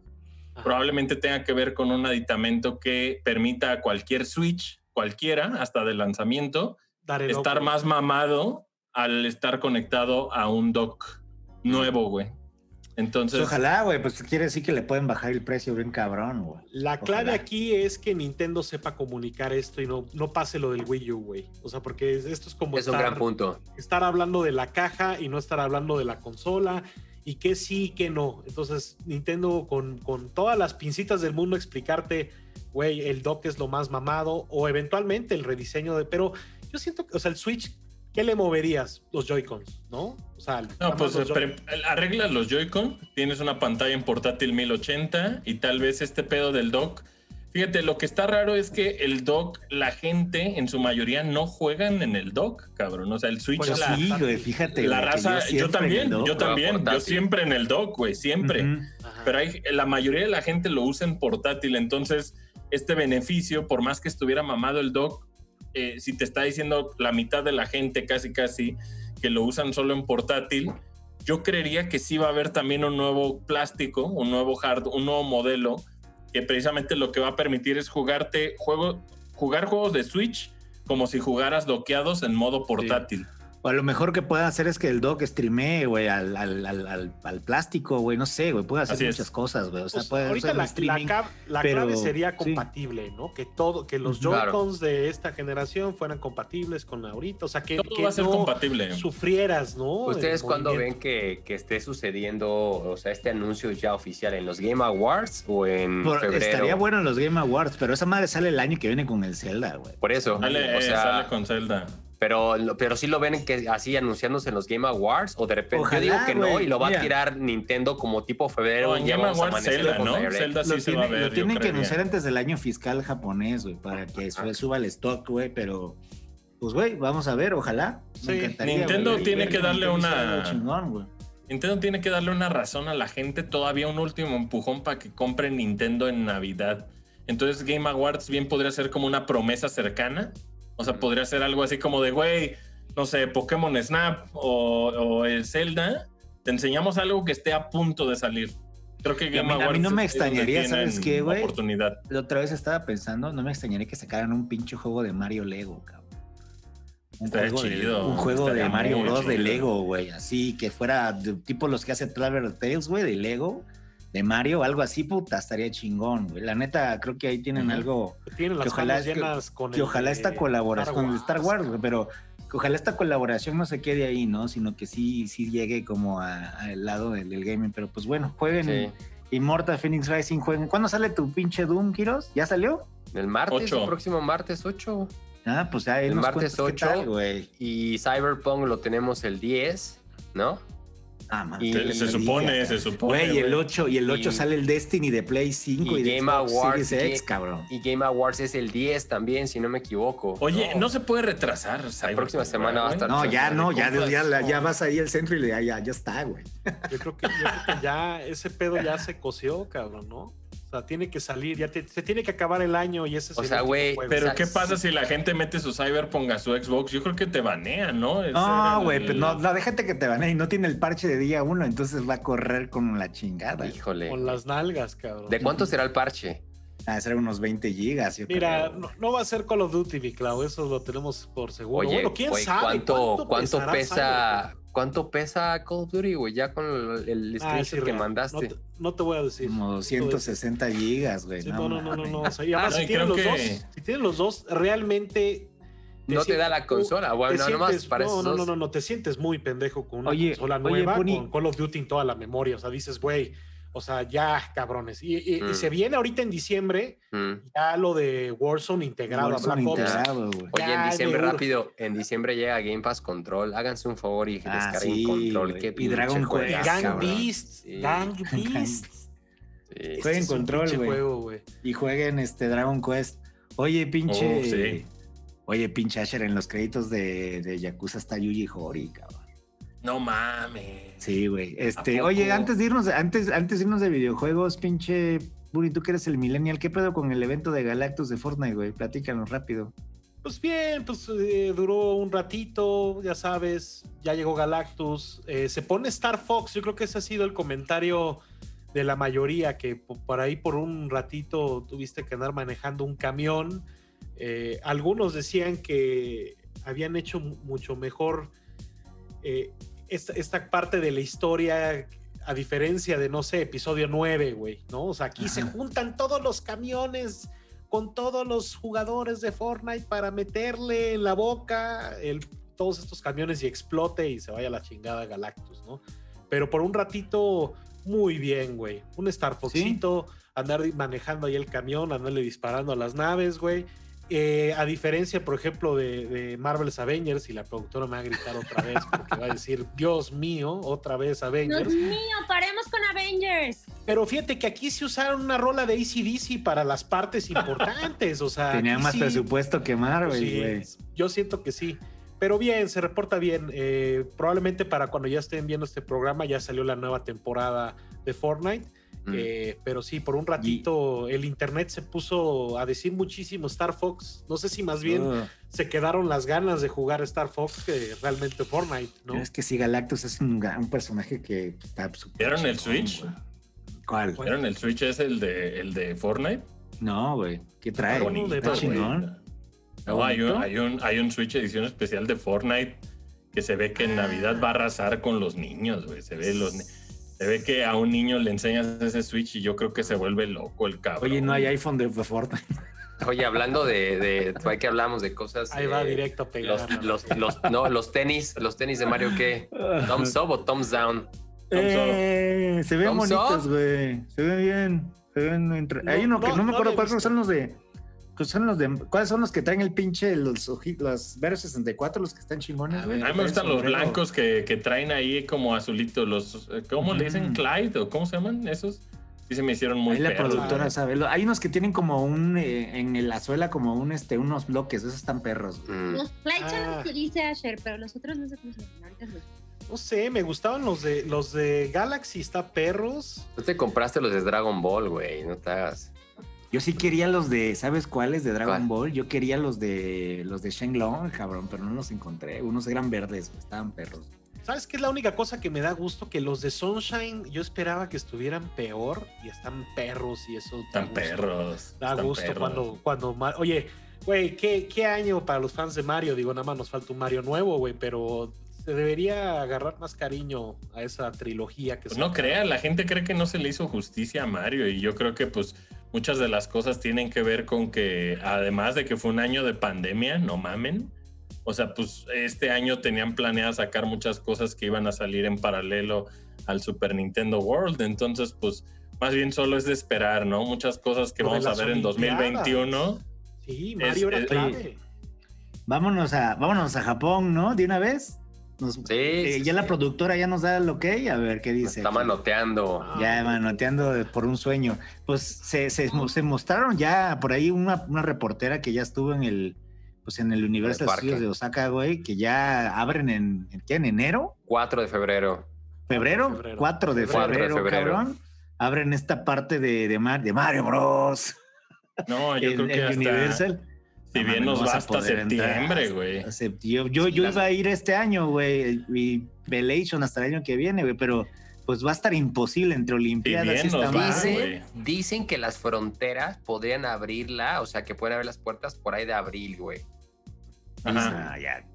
Ajá. probablemente tenga que ver con un aditamento que permita a cualquier Switch, cualquiera, hasta de lanzamiento, estar más mamado al estar conectado a un dock nuevo, güey. Entonces, Pues ojalá, güey, pues quiere decir que le pueden bajar el precio bien cabrón, güey. La clave Ojalá. aquí es que Nintendo sepa comunicar esto y no, no pase lo del Wii U, güey. O sea, porque es- esto es como Es un estar, gran punto. estar hablando de la caja y no estar hablando de la consola y que sí y que no. Entonces, Nintendo con, con todas las pincitas del mundo explicarte, güey, el dock es lo más mamado o eventualmente el rediseño de... Pero yo siento que, o sea, el Switch, ¿qué le moverías? Los Joy-Cons, ¿no? O sea, no, pues los arreglas los Joy-Con, tienes una pantalla en portátil 1080 y tal vez este pedo del dock. Fíjate, lo que está raro es que el dock, la gente en su mayoría no juegan en el dock, cabrón. O sea, el Switch, Pues la, sí, güey, fíjate. la raza, yo, también, dock, yo también, yo siempre en el dock, güey, siempre. Pero hay, la mayoría de la gente lo usa en portátil, entonces este beneficio, por más que estuviera mamado el dock, eh, si te está diciendo la mitad de la gente casi casi que lo usan solo en portátil, yo creería que sí va a haber también un nuevo plástico, un nuevo hard, un nuevo modelo que precisamente lo que va a permitir es jugarte juego, jugar juegos de Switch como si jugaras doqueados en modo portátil. O a lo mejor que pueda hacer es que el dock streamee, güey, al, al, al, al, al plástico, güey, no sé, güey, puede hacer Así es. muchas cosas, güey. O sea, Pues, puede ahorita hacer la, streaming. la, la pero- clave sería sí. compatible, ¿no? Que todo, que los. Joy-Cons de esta generación fueran compatibles con ahorita. O sea, que, Todo que va a ser no compatible. sufrieras, ¿no? ¿Ustedes El cuándo ven que, que esté sucediendo, o sea, este anuncio ya oficial en los Game Awards o en Por- febrero? estaría bueno en los Game Awards, pero esa madre sale el año que viene con el Zelda, güey. Por eso, Sale, o eh, sea, sale con Zelda. Pero, pero sí lo ven que así anunciándose en los Game Awards o de repente Ojalá, yo digo que no güey, y lo va mira. a tirar Nintendo como tipo febrero. No, en Game vamos a Awards Zelda, ¿no? Zelda sí Lo, se va a tiene- ver. lo tienen que anunciar antes del año fiscal japonés, güey, para que su- suba el stock, güey, pero pues, güey, vamos a ver, ojalá. Sí, Me encantaría, Nintendo güey, tiene ver que darle una- chingón. Nintendo tiene que darle una razón a la gente, todavía un último empujón para que compren Nintendo en Navidad. Entonces Game Awards bien podría ser como una promesa cercana. O sea, podría ser algo así como de, güey, no sé, Pokémon Snap o, o el Zelda. Te enseñamos algo que esté a punto de salir. Creo que Y a Game mí- a mí no me extrañaría, ¿sabes qué, güey? Oportunidad. La otra vez estaba pensando, no me extrañaría que sacaran un pinche juego de Mario Lego, cabrón. Un Estaría juego, de, un juego de Mario Bros. de. Lego, güey. Así que fuera de- tipo los que hace Traveler Tales, güey, de Lego, de Mario, algo así, puta, estaría chingón, güey. La neta, creo que ahí tienen algo. Tienen las que ojalá manos es que- llenas con Que el ojalá esta colaboración con Star Wars, güey, pero que ojalá esta colaboración no se quede ahí, ¿no? Sino que sí, sí llegue como a- al lado del, del gaming. Pero pues bueno, jueguen Sí. Immortal Phoenix Rising, jueguen. ¿Cuándo sale tu pinche Doom, Kiros? ¿Ya salió? El martes, Ocho. el próximo martes 8. Ah, pues ya, ahí El martes cuentas qué 8. tal, güey. Y Cyberpunk lo tenemos el 10, ¿no? Ah, Y- Se, supone, se supone. Güey, y el güey. 8, y el 8 Y- sale el Destiny de Play 5 y, y de Game Xbox Awards, Series X, y- cabrón. Y Game Awards es el 10 también, si no me equivoco. Oye, no, se puede retrasar. La próxima semana va a estar. No, ya no, ya, ya, ya, vas ahí al centro y ya, ya, ya está, güey. Yo creo, que, yo creo que ya ese pedo ya se coció, cabrón, ¿no? Sea, tiene que salir, ya te- se tiene que acabar el año y ese es O el sea, güey. Pero ¿qué pasa si la gente mete su Cyberpunk a su Xbox? Yo creo que te banean, ¿no? No, el- güey, pero no, no, déjate que te van y no tiene el parche de día uno, entonces va a correr con la chingada. Híjole. Con las nalgas, cabrón. ¿De cuánto será el parche? A ser unos 20 gigas, yo Mira, creo. no, no va a ser Call of Duty, mi Clau, eso lo tenemos por seguro. Oye, bueno, quién güey, sabe ¿cuánto, cuánto pesa, Cyberpunk? cuánto pesa Call of Duty, güey? Ya con el, el Ah, sí, que real. mandaste. No te, no te voy a decir. Como no te voy a decir. 260 gigas, güey. Sí, no, no, no, no, no. O sea, y además, si y tienen los dos, si tienen los dos, realmente. No te da la consola, bueno, nomás sientes- para no, no, no, no, no, te sientes muy pendejo con una Oye, consola oye, nueva, Pony. con Call of Duty en toda la memoria. O sea, dices, güey, o sea, ya, cabrones. Y, y- y Mm. se viene ahorita en diciembre Mm. ya lo de Warzone integrado Warzone a Black Ops. integrado, güey. Oye, en diciembre rápido, en diciembre llega Game Pass Control. Háganse un favor y Ah, descarguen sí, Control. Qué Y Dragon Quest, <laughs> Gang. Beasts, Sí. Gang Beasts. Sí. Jueguen Este Control, güey. Y jueguen este Dragon Quest. Oye, pinche. Oh, sí. Oye, pinche Asher, en los créditos de, de Yakuza está Yuji Horii, cabrón. No mames. Sí, güey. Este, oye, antes de irnos, antes, antes de irnos de videojuegos, pinche Buri, tú que eres el millennial, ¿qué pedo con el evento de Galactus de Fortnite, güey? Platícanos rápido. Pues bien, pues eh, duró un ratito, ya sabes, ya llegó Galactus, eh, se pone Star Fox, yo creo que ese ha sido el comentario de la mayoría, que po- por ahí por un ratito tuviste que andar manejando un camión. Eh, algunos decían que habían hecho mucho mejor esta, esta, parte de la historia, a diferencia de, no sé, episodio 9, güey, ¿no? O sea, aquí se juntan todos los camiones con todos los jugadores de Fortnite para meterle en la boca el, todos estos camiones y explote y se vaya a la chingada Galactus, ¿no? Pero por un ratito, muy bien, güey. Un Star Foxito, andar manejando ahí el camión, andarle disparando a las naves, güey. Eh, a diferencia, por ejemplo, de, Marvel's Avengers, y la productora me va a gritar otra vez porque va a decir, Dios mío, otra vez Avengers. Dios mío, paremos con Avengers. Pero fíjate que aquí se usaron una rola de ACDC para las partes importantes, o sea. Tenía más presupuesto que Marvel, Yo siento que sí. Pero bien, se reporta bien. Eh, probablemente para cuando ya estén viendo este programa ya salió la nueva temporada de Fortnite. Mm. Eh, pero sí, por un ratito el internet se puso a decir muchísimo Star Fox. No sé si más bien ah. se quedaron las ganas de jugar Star Fox que realmente Fortnite, ¿no? Es que sí, Galactus es un, personaje que está ¿Vieron el Switch? ¿Cuál? ¿Vieron el Switch es el de, el de Fortnite? No, güey. ¿Qué trae? Bonito, chingón. No, hay un, hay, un, hay un Switch edición especial de Fortnite que se ve que en Navidad va a arrasar con los niños, güey. Se ve los se ve que a un niño le enseñas ese Switch y yo creo que se vuelve loco el cabrón. Oye, no hay iPhone de Fortnite. Oye, hablando de, de que hablamos de cosas. Ahí va directo a pegar. Los, los, no, los tenis, los tenis de Mario, ¿qué? ¿Thumbs up o thumbs down? Eh, se ven bonitos, güey. Se ven bien. Se ven Hay uno que no, me acuerdo cuáles son los de son los de, ¿Cuáles son los que traen el pinche, los los Vero 64, los que están chingones? A, mí me gustan los blancos que, que, traen ahí como azulitos, los, ¿cómo le dicen? Clyde o cómo se llaman esos? Sí se me hicieron muy Ahí la productora sabe. Hay unos que tienen como un, eh, en la suela como un, este, unos bloques, esos están perros. Mm. Los Clyde son los ah. que dice Asher, pero los otros no sé cómo se llaman. No sé, me gustaban los de los de Galaxy, está perros. Tú te compraste los de Dragon Ball, güey, no te hagas. Yo sí quería los de, ¿sabes cuáles? De Dragon Ball. Yo quería los de los de Shenlong, cabrón, pero no los encontré. Unos eran verdes, estaban perros. ¿Sabes qué es la única cosa que me da gusto? Que los de Sunshine yo esperaba que estuvieran peor y están perros y eso. Están perros. Da gusto cuando, cuando. Oye, güey, ¿qué, ¿qué año para los fans de Mario? Digo, nada más nos falta un Mario nuevo, güey, pero se debería agarrar más cariño a esa trilogía que pues No crea, la gente cree que no se le hizo justicia a Mario y yo creo que pues muchas de las cosas tienen que ver con que, además de que fue un año de pandemia, no mamen. O sea, pues este año tenían planeado sacar muchas cosas que iban a salir en paralelo al Super Nintendo World. Entonces, pues más bien solo es de esperar, ¿no? Muchas cosas que vamos a ver en 2021. Sí, Mario era clave. vámonos a, vámonos a Japón, ¿no? De una vez. Nos, eh, ya la productora ya nos da el ok, a ver qué dice. Está manoteando. Ya manoteando por un sueño. Pues se, se, mostraron ya por ahí una, una, reportera que ya estuvo en el pues en el Universal Studios de Osaka, güey, que ya abren en, ¿en, en enero. 4 de febrero. ¿Febrero? 4 de febrero, cabrón. Abren esta parte de, de, de Mario Bros. No, yo <laughs> creo que hasta... Universal si bien nos va hasta septiembre, güey. Yo, yo, iba a ir este año, güey, y Velation hasta el año que viene, güey, pero pues va a estar imposible entre Olimpiadas y dicen, dicen que las fronteras podrían abrirla, o sea, que pueden abrir las puertas por ahí de abril, güey. Ajá. Ah, ya,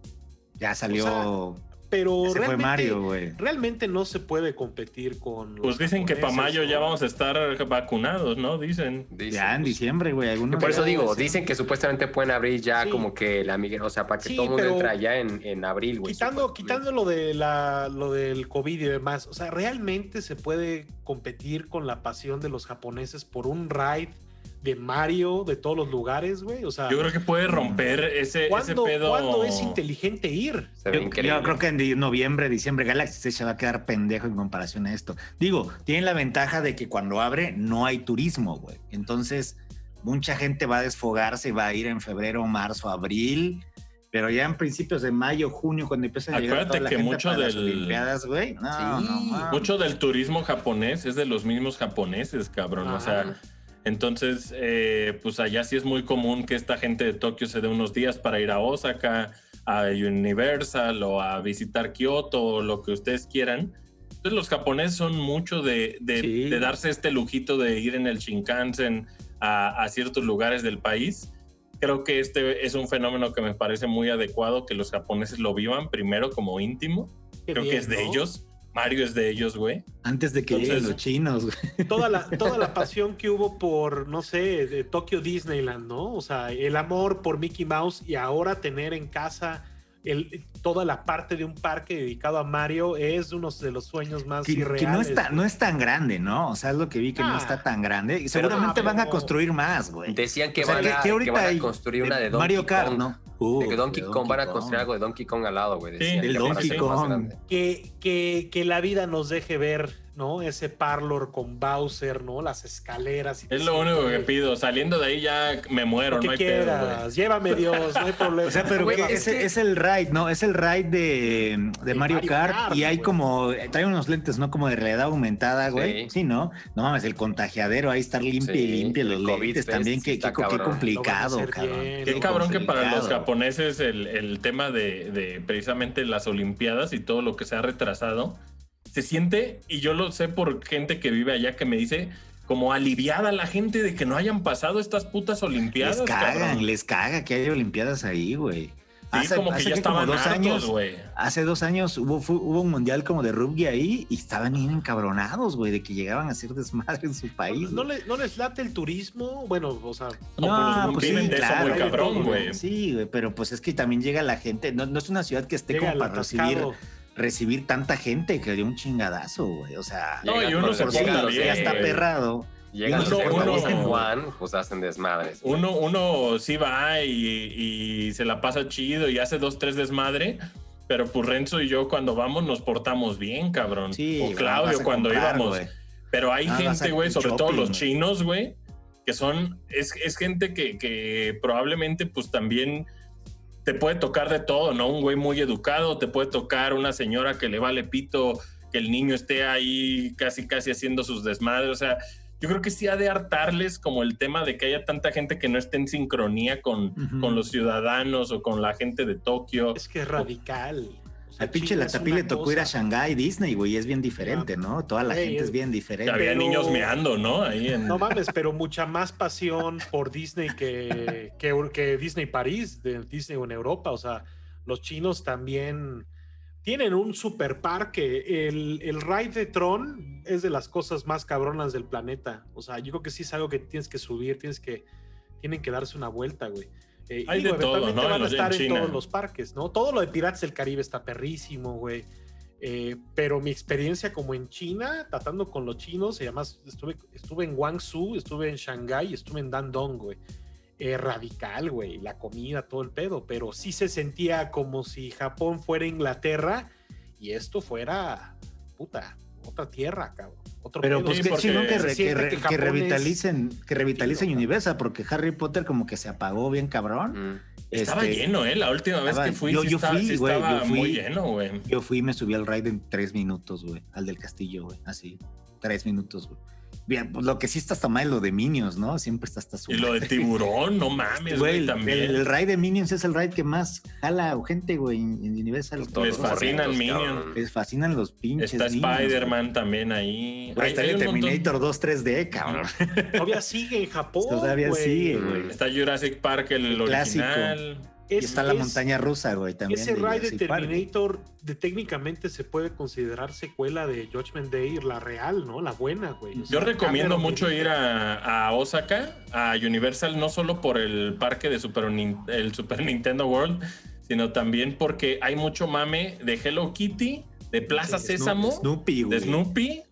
ya salió pero realmente, Mario, realmente no se puede competir con. Pues dicen que para mayo ya vamos a estar vacunados, ¿no? Dicen. ya en diciembre, güey. Por eso digo, dicen que supuestamente pueden abrir ya como que la o sea, para que todo el mundo entre ya en, en abril, güey. Quitando, quitando lo de la, lo del COVID y demás, o sea, realmente se puede competir con la pasión de los japoneses por un ride de Mario de todos los lugares, güey. O sea, yo creo que puede romper ese, ese pedo. ¿Cuándo es inteligente ir? Yo, creo que en noviembre, diciembre, Galaxy se va a quedar pendejo en comparación a esto. Digo, tienen la ventaja de que cuando abre no hay turismo, güey. Entonces, mucha gente va a desfogarse y va a ir en febrero, marzo, abril. Pero ya en principios de mayo, junio, cuando empiezan a llegar toda la que gente mucho del, las Olimpiadas, güey. No, no, mucho del turismo japonés es de los mismos japoneses, cabrón. O sea, entonces, eh, pues allá sí es muy común que esta gente de Tokio se dé unos días para ir a Osaka, a Universal o a visitar Kioto o lo que ustedes quieran. Entonces los japoneses son mucho de, darse este lujito de ir en el Shinkansen a, ciertos lugares del país. creo que este es un fenómeno que me parece muy adecuado que los japoneses lo vivan primero como íntimo. Qué creo bien, que es de ellos. Mario es de ellos, güey. Antes de que Entonces- lleguen los chinos, güey. Toda la, <laughs> toda la pasión que hubo por, no sé, de Tokio Disneyland, ¿no? O sea, el amor por Mickey Mouse y ahora tener en casa el, toda la parte de un parque dedicado a Mario es uno de los sueños más Que, que irreales. no, está, no es tan grande, ¿no? O sea, es lo que vi que no Ah. está tan grande. Y seguramente no, van a construir más, güey. Decían que, O sea, van, que- a, que que van construir una de Donkey Mario Kart, Kong. ¿no? Uh, de que Donkey de Kong van a construir algo de Donkey Kong al lado, güey. Sí, decían el que para Donkey Kong. que, que, que la vida nos deje ver, ¿no? Ese parlor con Bowser, ¿no? Las escaleras. y Es lo único que pido. Saliendo de ahí ya me muero, Lo que no hay pedo, quieras, llévame Dios, no hay problema. O sea, pero es es, que- es el ride, ¿no? Es el ride de, de Mario, Mario Kart, Kart, y hay güey. como, trae unos lentes, ¿no? Como de realidad aumentada, güey. Sí. Sí. ¿no? No mames, el contagiadero ahí estar limpio y limpio los COVID lentes Fest también, qué, qué- complicado, cabrón. bien, Qué cabrón que para los japoneses el, el tema de, de precisamente las Olimpiadas y todo lo que se ha retrasado se siente, y yo lo sé por gente que vive allá que me dice, como aliviada la gente de que no hayan pasado estas putas Olimpiadas. Les cagan, cabrón. les caga que haya olimpiadas ahí, güey. Sí, como que ya estaban dos hartos, años, güey. hace dos años hubo, hubo un mundial como de rugby ahí y estaban bien encabronados, güey, de que llegaban a hacer desmadre en su país. ¿No, güey. le- ¿No les late el turismo? Bueno, o sea, No, pues, viven de eso muy cabrón, güey. Sí, güey, pero pues es que también llega la gente, no, no es una ciudad que esté llega como para recibir. Recibir tanta gente que dio un chingadazo, güey. O sea, No, y uno se sí, los- ya está perrado. Llegan Uno- los uno- Juan, pues hacen desmadres. Uno, uno sí va y, y se la pasa chido y hace dos, tres desmadre. Pero pues Renzo y yo cuando vamos nos portamos bien, cabrón. Sí, o Claudio cuando comprar, íbamos. güey. Pero hay Ah, gente, güey, sobre todo shopping, los güey. chinos, güey, que son, es, es gente que, que probablemente pues también te puede tocar de todo, ¿no? Un güey muy educado, te puede tocar una señora que le vale pito, que el niño esté ahí casi, casi haciendo sus desmadres, o sea, yo creo que sí ha de hartarles como el tema de que haya tanta gente que no esté en sincronía con, con los ciudadanos o con la gente de Tokio. Es que es radical. Al pinche China la es Tapi una le tocó ir a Shanghái, Disney, güey, es bien diferente, ¿no? Toda la gente es es- bien diferente. había pero- niños meando, ¿no? Ahí en... No mames, pero mucha más pasión por Disney que, que, que Disney París, de Disney en Europa. O sea, los chinos también tienen un super parque. El, el ride de Tron es de las cosas más cabronas del planeta. O sea, yo creo que sí es algo que tienes que subir, tienes que, tienen que darse una vuelta, güey. Eh, Hay de todo, ¿no? van En a en estar en, China. todos los parques, ¿no? Todo lo de Piratas del Caribe está perrísimo, güey. Eh, pero mi experiencia como en China, tratando con los chinos, y además estuve, estuve en Guangzhou, estuve en Shanghái, estuve en Dandong, güey. Eh, radical, güey, la comida, todo el pedo, pero sí se sentía como si Japón fuera Inglaterra y esto fuera, puta, otra tierra, cabrón. Otro Pero pues qué chingón que, re- que, re- revitalicen, que revitalicen Universal, porque Harry Potter como que se apagó bien cabrón. Mm. Estaba Este, lleno, ¿eh? La última vez que fui, yo- sí yo fui, sí güey, estaba yo fui. muy lleno, güey. Yo fui y me subí al ride en tres minutos, güey, al del castillo, güey, así, tres minutos, güey. Bien, pues lo que sí está hasta mal es lo de Minions, ¿no? Siempre está hasta su Y lo de tiburón, no mames, Güey, el, también. el, el ride de Minions es el ride que más jala gente, güey, en, en Universal. Todos Les fascinan Minions. Les fascinan los pinches Está Spider-Man también ahí. güey. Está el un montón. Terminator 2 3D, cabrón. Todavía sigue en Japón. Todavía güey. sigue, güey. Está Jurassic Park, el, El clásico. Y Es- está la es- montaña rusa, güey, también. Ese de ride de Park. Terminator de, técnicamente se puede considerar secuela de Judgment Day, la real, ¿no? La buena, güey. O Yo recomiendo Cameron mucho ir a, a Osaka, a Universal, no solo por el parque de Super, el Super Nintendo World, sino también porque hay mucho mame de Hello Kitty, de Plaza Snoop- Sésamo, Snoopy, güey. de Snoopy.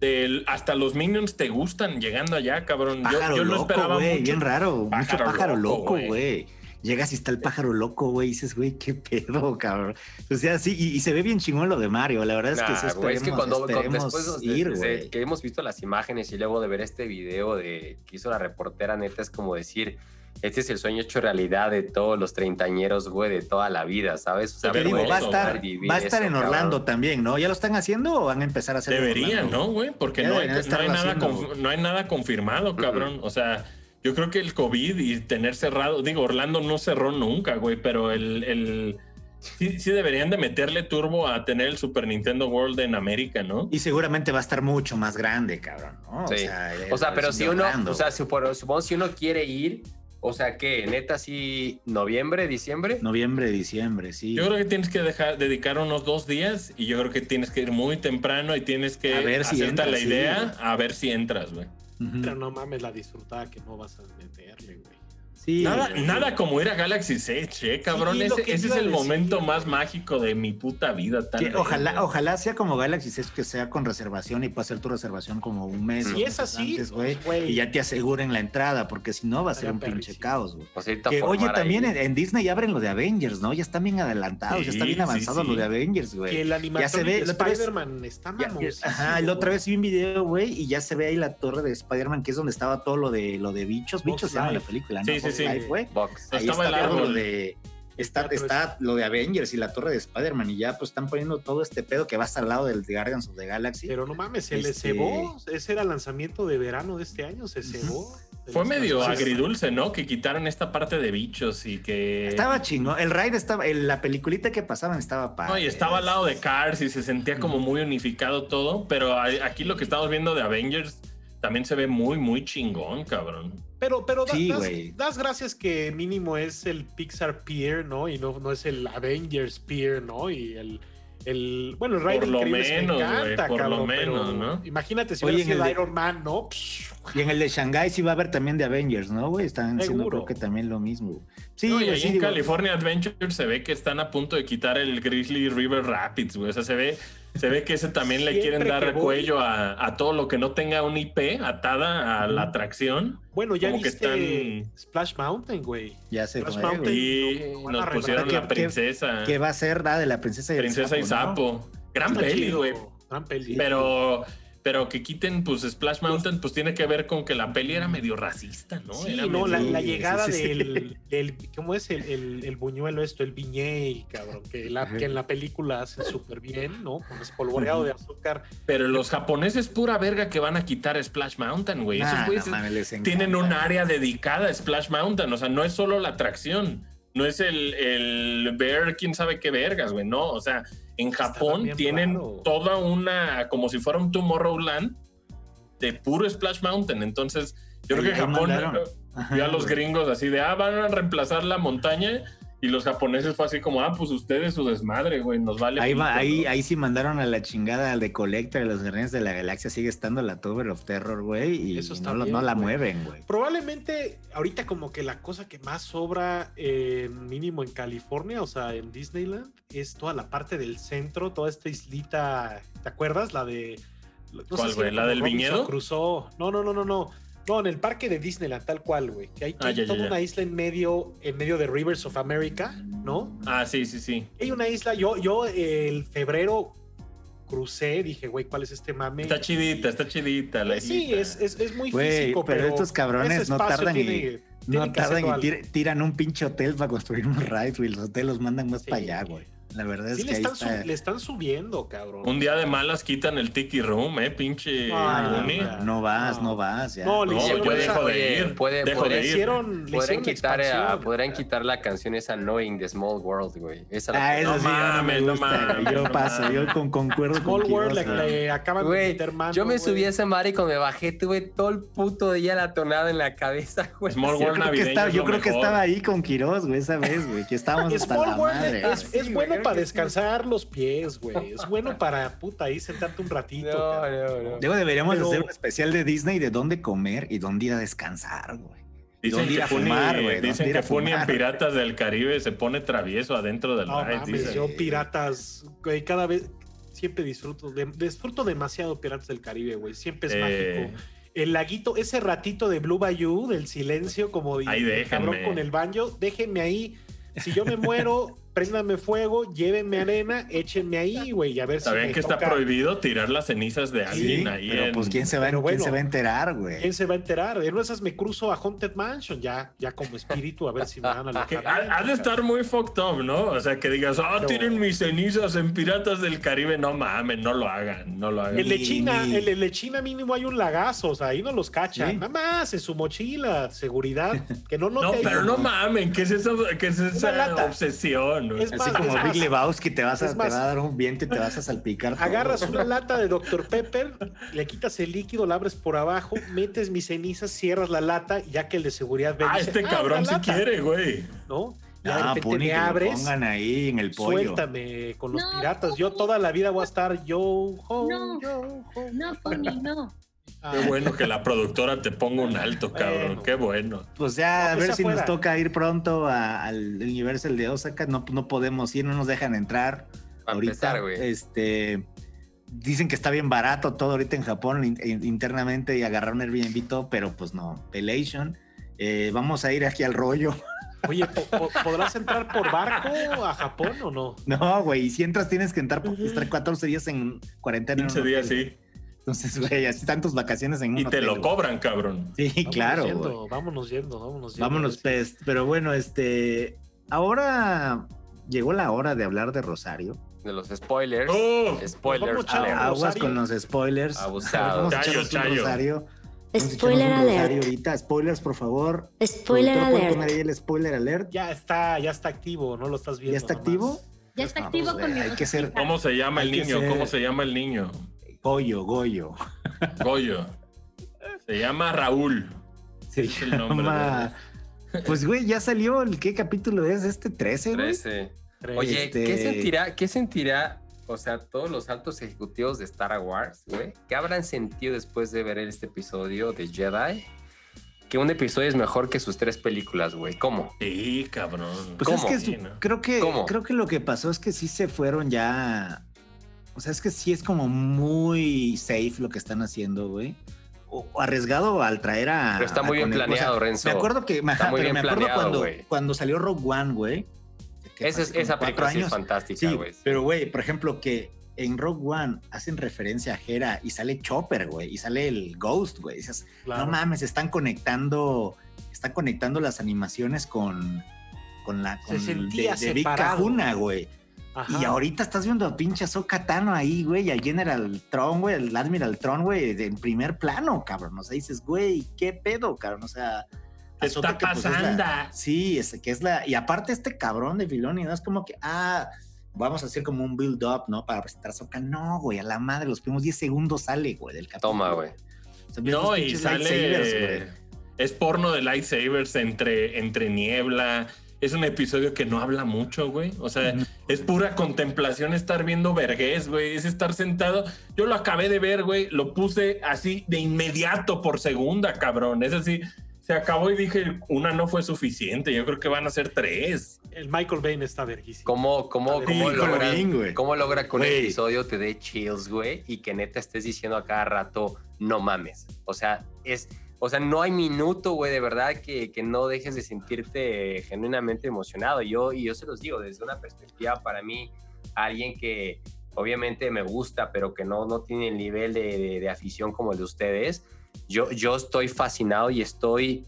del- hasta los Minions te gustan llegando allá, cabrón. Yo- Pájaro yo, no loco, esperaba mucho. bien raro. Pájaro mucho pájaro loco, güey. Llegas y está el pájaro loco, güey, y dices, güey, qué pedo, cabrón. O sea, sí, y, y se ve bien chingón lo de Mario. La verdad es que sí güey, es que esperemos- cuando, cuando esperemos después de- ir, de- güey. que hemos visto las imágenes y luego de ver este video de que hizo la reportera, neta, es como decir, este es el sueño hecho realidad de todos los treintañeros, güey, de toda la vida, ¿sabes? O sea, Te digo, va a estar, va a estar eso, en cabrón. Orlando también, ¿no? ¿Ya lo están haciendo o van a empezar a hacer Deberían, ¿no, güey? Porque no hay, nada no hay nada confirmado, cabrón. O sea, yo creo que el COVID y tener cerrado, digo, Orlando no cerró nunca, güey, pero el, el sí, sí deberían de meterle turbo a tener el Super Nintendo World en América, ¿no? Y seguramente va a estar mucho más grande, cabrón, ¿no? Sí. el- O sea, pero si uno, Orlando. o sea, supongo si uno quiere ir, O sea que, neta, sí, noviembre, diciembre. Noviembre, diciembre, sí. Yo creo que tienes que dejar, dedicar unos dos días y yo creo que tienes que ir muy temprano y tienes que A ver si entras, la idea a ver si entras, güey. Pero no mames la disfrutada que no vas a meterle, güey. Sí, Nada, como ir a Galaxy Edge, eh, cabrón. Sí, ese que es el decir, momento más mágico de mi puta vida. tal Que ojalá, ojalá sea como Galaxy Edge, que sea con reservación y puedas hacer tu reservación como un mes. Si es así, antes, güey, güey. y ya te aseguren la entrada, porque si no va a ser un pinche caos, güey. Pues Que, oye, también en, en Disney ya abren lo de Avengers, ¿no? Ya están bien adelantados, ya está bien avanzado sí. lo de Avengers, Que güey. el animatronic se ve, de la otra vez- Spider-Man está Ya- ya- mamosísimo, ajá, la otra vez vi un video, güey, y ya se ve ahí la torre de Spider-Man, que es donde estaba todo lo de lo de bichos. Bichos se llama la película, Sí, ¿no? sí, sí. Life, güey. Ahí Estaba está el lo de. Está, está lo de Avengers y la torre de Spider-Man, y ya pues están poniendo todo este pedo que va hasta al lado del de Guardians of the Galaxy. Pero no mames, se le Este- cebó. Ese era el lanzamiento de verano de este año, se cebó. Fue medio agridulce, ¿no? Que quitaron esta parte de bichos y que. Estaba chingón. El ride estaba, el- la peliculita que pasaban estaba padre. No, y estaba al lado de Cars y se sentía como muy unificado todo, pero aquí lo que estamos viendo de Avengers también se ve muy, muy chingón, cabrón. Pero, pero da- Sí, das, gracias que mínimo es el Pixar Pier, ¿no? Y no, no es el Avengers Pier, ¿no? Y el. el bueno, el Ride Por lo me menos, güey, encanta, por lo cabrón, menos, pero ¿no? Imagínate si Oye, hubiera en sido el de- Iron Man, ¿no? Y en el de Shanghai sí va a haber también de Avengers, ¿no, güey? Están haciendo creo que también lo mismo. Sí, No, y ahí sí, en digo, California Adventure se ve que están a punto de quitar el Grizzly River Rapids, güey. O sea, se ve, se ve que ese también le quieren dar que voy- cuello a, a todo lo que no tenga un IP atada a la atracción. Bueno, ya Como que viste están- Splash Mountain, güey. Ya se Splash fue, Mountain. Y nos pusieron la ¿Qué- qué- princesa. Que va a ser la de la princesa y el Princesa y ¿no? Sapo. Gran Está peli, chido, güey. Gran peli. Pero, pero que quiten, pues, Splash Mountain, pues tiene que ver con que la peli era medio racista, ¿no? Sí, Era no, la, medio- la Sí, llegada sí, sí. del, del- ¿Cómo es el, el, el buñuelo esto? El viñey, cabrón. Que, la, que en la película hace súper bien, ¿no? Con espolvoreado de azúcar. Pero los japoneses, pura verga que van a quitar Splash Mountain, güey. Esos Nah, güeyes no tienen un área dedicada a Splash Mountain. O sea, no es solo la atracción. No es el, el ver quién sabe qué vergas, güey. No, o sea, en Japón tienen raro. toda una, como si fuera un Tomorrowland de puro Splash Mountain. Entonces, yo creo que Japón. Ajá, vio a los gringos así de, ah, van a reemplazar la montaña. Y los japoneses fue así como, ah, pues ustedes su desmadre, güey, nos vale. Ahí, va, ahí, ¿no? ahí sí mandaron a la chingada al de Collector, a los Guardianes de la Galaxia. Sigue estando la Tower of Terror, güey. Y Eso está no, lo- bien, no la güey. mueven, güey. Probablemente ahorita como que la cosa que más sobra eh, mínimo en California, o sea, en Disneyland, es toda la parte del centro, toda esta islita, ¿te acuerdas? La de... no sé ¿Cuál, si güey? era ¿La del Robinson viñedo? Crusoe. No, no, no, no, no. No, en el parque de Disneyland, tal cual, güey. Que hay, Ah, hay ya, ya, toda ya. una isla en medio, en medio de Rivers of America, ¿no? Ah, sí, sí, sí. Hay una isla, yo, yo el febrero crucé, dije, güey, ¿cuál es este mame? Está chidita, está chidita la sí, islita. es, es, es muy Güey, físico, pero pero, estos cabrones no tardan y- No tardan y tir- tiran un pinche hotel para construir un ride, güey. Los hoteles los mandan más Sí. para allá, güey. La verdad es Sí, que le están, su- está. le están subiendo, cabrón. Un día de malas quitan el Tiki Room, eh, pinche Ah, No, no vas, No. no vas. Ya. No, le No, hicieron yo dejo de ir. puede- dejo puede- de ir. hicieron, Podrían la quitar, a- expansión. podrían quitar la canción esa Knowing the Small World, güey. Esa la Ah, podrían- eso No sí, ya no me mames, no mames, Yo paso, yo con, concuerdo Small con World le, güey. le acaban de meter mano, yo me güey. subí a esa madre y cuando me bajé tuve todo el puto día la tonada en la cabeza, <laughs> güey. Small Yo World creo, que, navideño estaba, es yo creo que estaba ahí con Quiroz, güey, esa vez, güey, que estábamos hasta la madre. es, es bueno para descansar los pies, güey. Es bueno para puta ahí sentarte un ratito. No, cabrón. no, no. Luego deberíamos Pero- hacer un especial de Disney de dónde comer y dónde ir a descansar, güey. Dicen que fumar, dicen que Funi en. Piratas del Caribe se pone travieso adentro del No ride. mames, yo piratas, güey, cada vez siempre disfruto, de- disfruto demasiado Piratas del Caribe, güey. Siempre es Eh, mágico. El laguito, ese ratito de Blue Bayou, del silencio, como Ahí de cabrón con el banjo, déjenme ahí. Si yo me muero, préndame fuego, llévenme arena, échenme ahí, güey, y a ver si Saben que está prohibido tirar las cenizas de Sí, alguien ahí. pero en- pues quién se va, Pero quién bueno. se va a enterar, güey. ¿Quién se va a enterar? En esas me cruzo a Haunted Mansion, ya, ya como espíritu, a ver si me dan a <laughs> que ha, ha de estar muy fucked up, ¿no? O sea, que digas, ah, Pero- tienen mis cenizas en Piratas del Caribe. No mames, no lo hagan, no lo hagan. El de China, ni- el, el de China mínimo hay un lagazo, o sea, ahí no los cachan. Sí. Nada más en su mochila, seguridad. Que no No, <laughs> ahí pero no mamen, ¿qué es, eso, qué es esa obsesión? Es Así más, como es Big. Lebowski te vas a, te va a dar un viento y te vas a salpicar. todo. Agarras una lata de Dr. Pepper, le quitas el líquido, la abres por abajo, metes mis cenizas, cierras la lata, y ya que el de seguridad ve. Ah, dice, este "Ah, cabrón si lata", quiere, güey. ¿No? Y de Ah, repente me abres, pongan ahí en el pollo. suéltame con los No. piratas. Yo toda la vida voy a estar yo, ho, No. yo, ho. No, Pony, no. Ah, Qué bueno que la productora te ponga un alto, cabrón. Bueno. Qué bueno. Pues ya, No, a pues ver si nos toca ir pronto a- al Universal de Osaka. No, no podemos ir, no nos dejan entrar. Ahorita. empezar. Este. Dicen que está bien barato todo ahorita en Japón in- in- internamente y agarrar un Airbnb y todo, pero pues no. Pelation. Eh, vamos a ir aquí al rollo. Oye, ¿po- po- <laughs> ¿podrás entrar por barco a Japón o no? No, güey, y si entras tienes que entrar, estar 14 días en cuarentena. en 15 un días, sí. Entonces, <laughs> güey, así tantas vacaciones en un Y te hotel, lo cobran, cabrón. Sí, Vámonos claro. vámonos yendo, vámonos yendo. Vámonos, pues. Pero bueno, este. Ahora llegó la hora de hablar de Rosario. De los spoilers. ¡Oh! Spoilers. Vamos alert. Aguas Rosario. con los spoilers. Abusado. Chayo, chayo. Rosario. Spoiler alert. ahorita. Spoilers, por favor. Spoiler ¿puede poner ahí alert. el spoiler alert. Ya está, ya está activo, no lo estás viendo. ¿Ya está nomás. activo? Ya está No, activo pues, con mi hay que ser-. ¿Cómo se llama el niño? ser- ¿Cómo se llama el niño? Goyo, Goyo. Goyo. Se llama Raúl. Se Es el nombre Pues, güey, ya salió el qué capítulo es este 13, güey. 13. Tres. Oye, Este- ¿qué sentirá, qué sentirá, o sea, todos los altos ejecutivos de Star Wars, güey? ¿Qué habrán sentido después de ver este episodio de Jedi? Que un episodio es mejor que sus tres películas, güey. ¿Cómo? Sí, cabrón. Pues ¿Cómo? es que Sí, su- ¿no? creo que ¿Cómo? creo que lo que pasó es que sí se fueron ya. O sea, es que sí es como muy safe lo que están haciendo, güey. O, o arriesgado al traer a. Pero está muy bien Conejo. O sea, planeado, Renzo. Me acuerdo que Está ajá, muy pero bien me acuerdo planeado, cuando, cuando salió Rogue One, güey. Esa, esa cuatro película sí es años. fantástica, Sí, güey. pero güey, por ejemplo, que en Rogue One hacen referencia a Hera y sale Chopper, güey, y sale el Ghost, güey. Dices, Claro. no mames, están conectando, están conectando las animaciones con, con la Se con sentía de, de separado. Kahuna, güey. Ajá. Y ahorita estás viendo a pinche Ahsoka Tano ahí, güey, y al General Tron, güey, el Admiral Tron, güey, de- en primer plano, cabrón. O sea, dices, güey, ¿qué pedo, cabrón? O sea, ¿Qué Ahsoka está que, pues, es la- pasando? Sí, es que es la. Y aparte, este cabrón de Filoni, ¿no? Es como que, ah, vamos a hacer como un build-up, ¿no? Para presentar a Ahsoka. No, güey, a la madre, los primeros 10 segundos sale, güey, del capítulo. Toma, güey. O sea, ves No, y sale. güey. Es porno de lightsabers entre, entre niebla. Es un episodio que no habla mucho, güey. O sea, Ujú. es pura contemplación estar viendo vergés, güey. Es estar sentado. Yo lo acabé de ver, güey. Lo puse así de inmediato por segunda, cabrón. Es así. Se acabó y dije, una no fue suficiente. Yo creo que van a ser tres. El Michael Bain está verguísimo. ¿Cómo, cómo, cómo, logra, güey. cómo logra que un Güey. episodio te dé chills, güey? Y que neta estés diciendo a cada rato, no mames. O sea, es... O sea, no hay minuto, güey, de verdad que, que no dejes de sentirte genuinamente emocionado. Yo, y yo se los digo, desde una perspectiva para mí, alguien que obviamente me gusta, pero que no, no tiene el nivel de, de- de afición como el de ustedes, yo, yo estoy fascinado y estoy,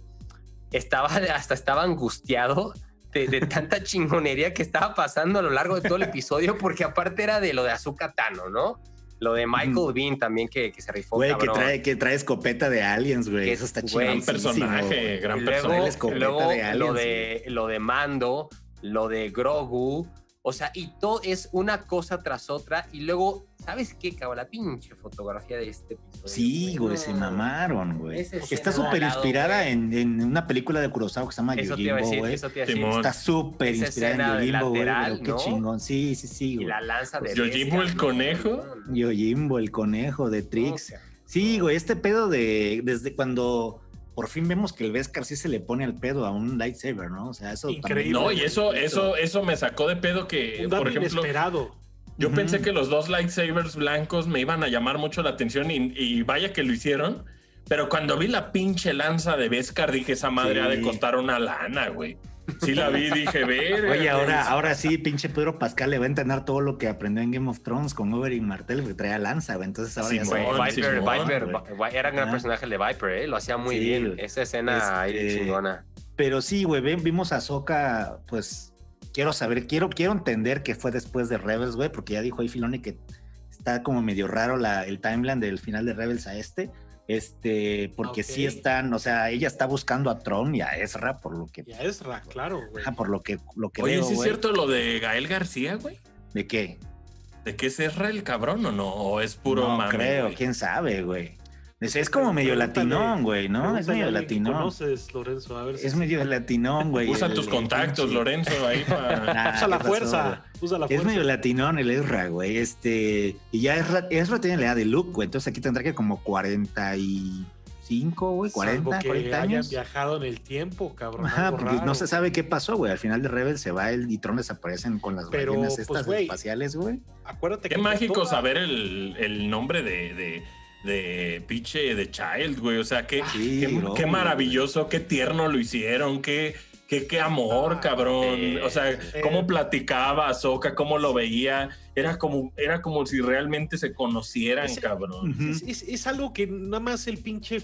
estaba, <laughs> hasta estaba angustiado de, de tanta chingonería que estaba pasando a lo largo de todo el episodio, porque aparte era de lo de Azúcar Tano, ¿no? Lo de Michael Ujú. Bean también que, que se rifó, Güey, que trae, que trae escopeta de aliens, güey. Que- Eso está chido. Gran personaje, gran personaje. escopeta luego de aliens, lo, de, lo de Mando, lo de Grogu, o sea, y todo es una cosa tras otra. Y luego, ¿sabes qué, cabrón? La pinche fotografía de este episodio. Sí, güey, se mamaron, güey. Está súper inspirada güey. en, en una película de Kurosawa que se llama Eso te iba a Yojimbo, decir, güey. eso te iba a decir. Simón. Está súper inspirada en Yojimbo, güey. pero Qué ¿no? chingón. Sí, sí, sí, Y güey. la lanza de Yojimbo, el ¿no? conejo. Yojimbo, el conejo de Trix. Sí, güey, este pedo de desde cuando por fin vemos que el Beskar sí se le pone al pedo a un lightsaber, ¿no? O sea, eso Increíble. No, y eso, eso, eso me sacó de pedo que, Un dato por ejemplo, inesperado. yo pensé que los dos lightsabers blancos me iban a llamar mucho la atención y, y vaya que lo hicieron. Pero cuando vi la pinche lanza de Beskar, dije, esa madre Sí. ha de costar una lana, güey. Sí la vi, dije, ver. Oye, ahora, ahora sí, pinche Pedro Pascal le va a entrenar todo lo que aprendió en Game of Thrones con Oberyn Martell, que traía lanza, güey. Entonces ahora Sí, ya Viper, Simón, Viper, güey. Vi- era un gran personaje de Viper, ¿eh? Lo hacía muy Sí, bien. güey. Esa escena ahí Este, chingona. Pero sí, güey, vimos a Soka, pues quiero saber, quiero, quiero entender que fue después de Rebels, güey, porque ya dijo ahí Filoni que está como medio raro la, el timeline del final de Rebels a este. Este, porque sí Ok. están, o sea, ella está buscando a Tron y a Ezra, por lo que, Ya es ra, claro, güey. ajá, por lo que, lo que Oye, veo, ¿sí es cierto lo de Gael García, güey? ¿De qué? ¿De que es Ezra el cabrón o no? ¿O es puro no mame, creo, güey? quién sabe, güey. Es, es como medio latinón, güey, ¿no? Es medio latinón. conoces, Lorenzo? A ver si Es medio latinón, güey. Usa el- tus contactos, Lorenzo, ahí para... <laughs> Nah, Usa la ¿qué pasó, fuerza. Usa la Es fuerza. medio latinón el Ezra, güey. Este. Y ya Ezra, Ezra tiene la edad de Luke, güey. Entonces aquí tendrá que como 45, güey. 40, Salvo que 40 hayan años. viajado en el tiempo, cabrón. Ajá, porque no se sabe qué pasó, güey. Al final de Rebel se va el y Tron desaparecen con las Pero, ballenas pues, estas espaciales, güey. Acuérdate Qué que mágico toda- saber el, el nombre de, de, de pinche de Child, güey. O sea, qué, Sí, qué, bro, qué güey. maravilloso, qué tierno lo hicieron, qué, qué, qué amor, Ah, cabrón. o sea, cómo platicaba Ahsoka, cómo lo veía. Era como, era como si realmente se conocieran, cabrón. Es, es- es algo que nada más el pinche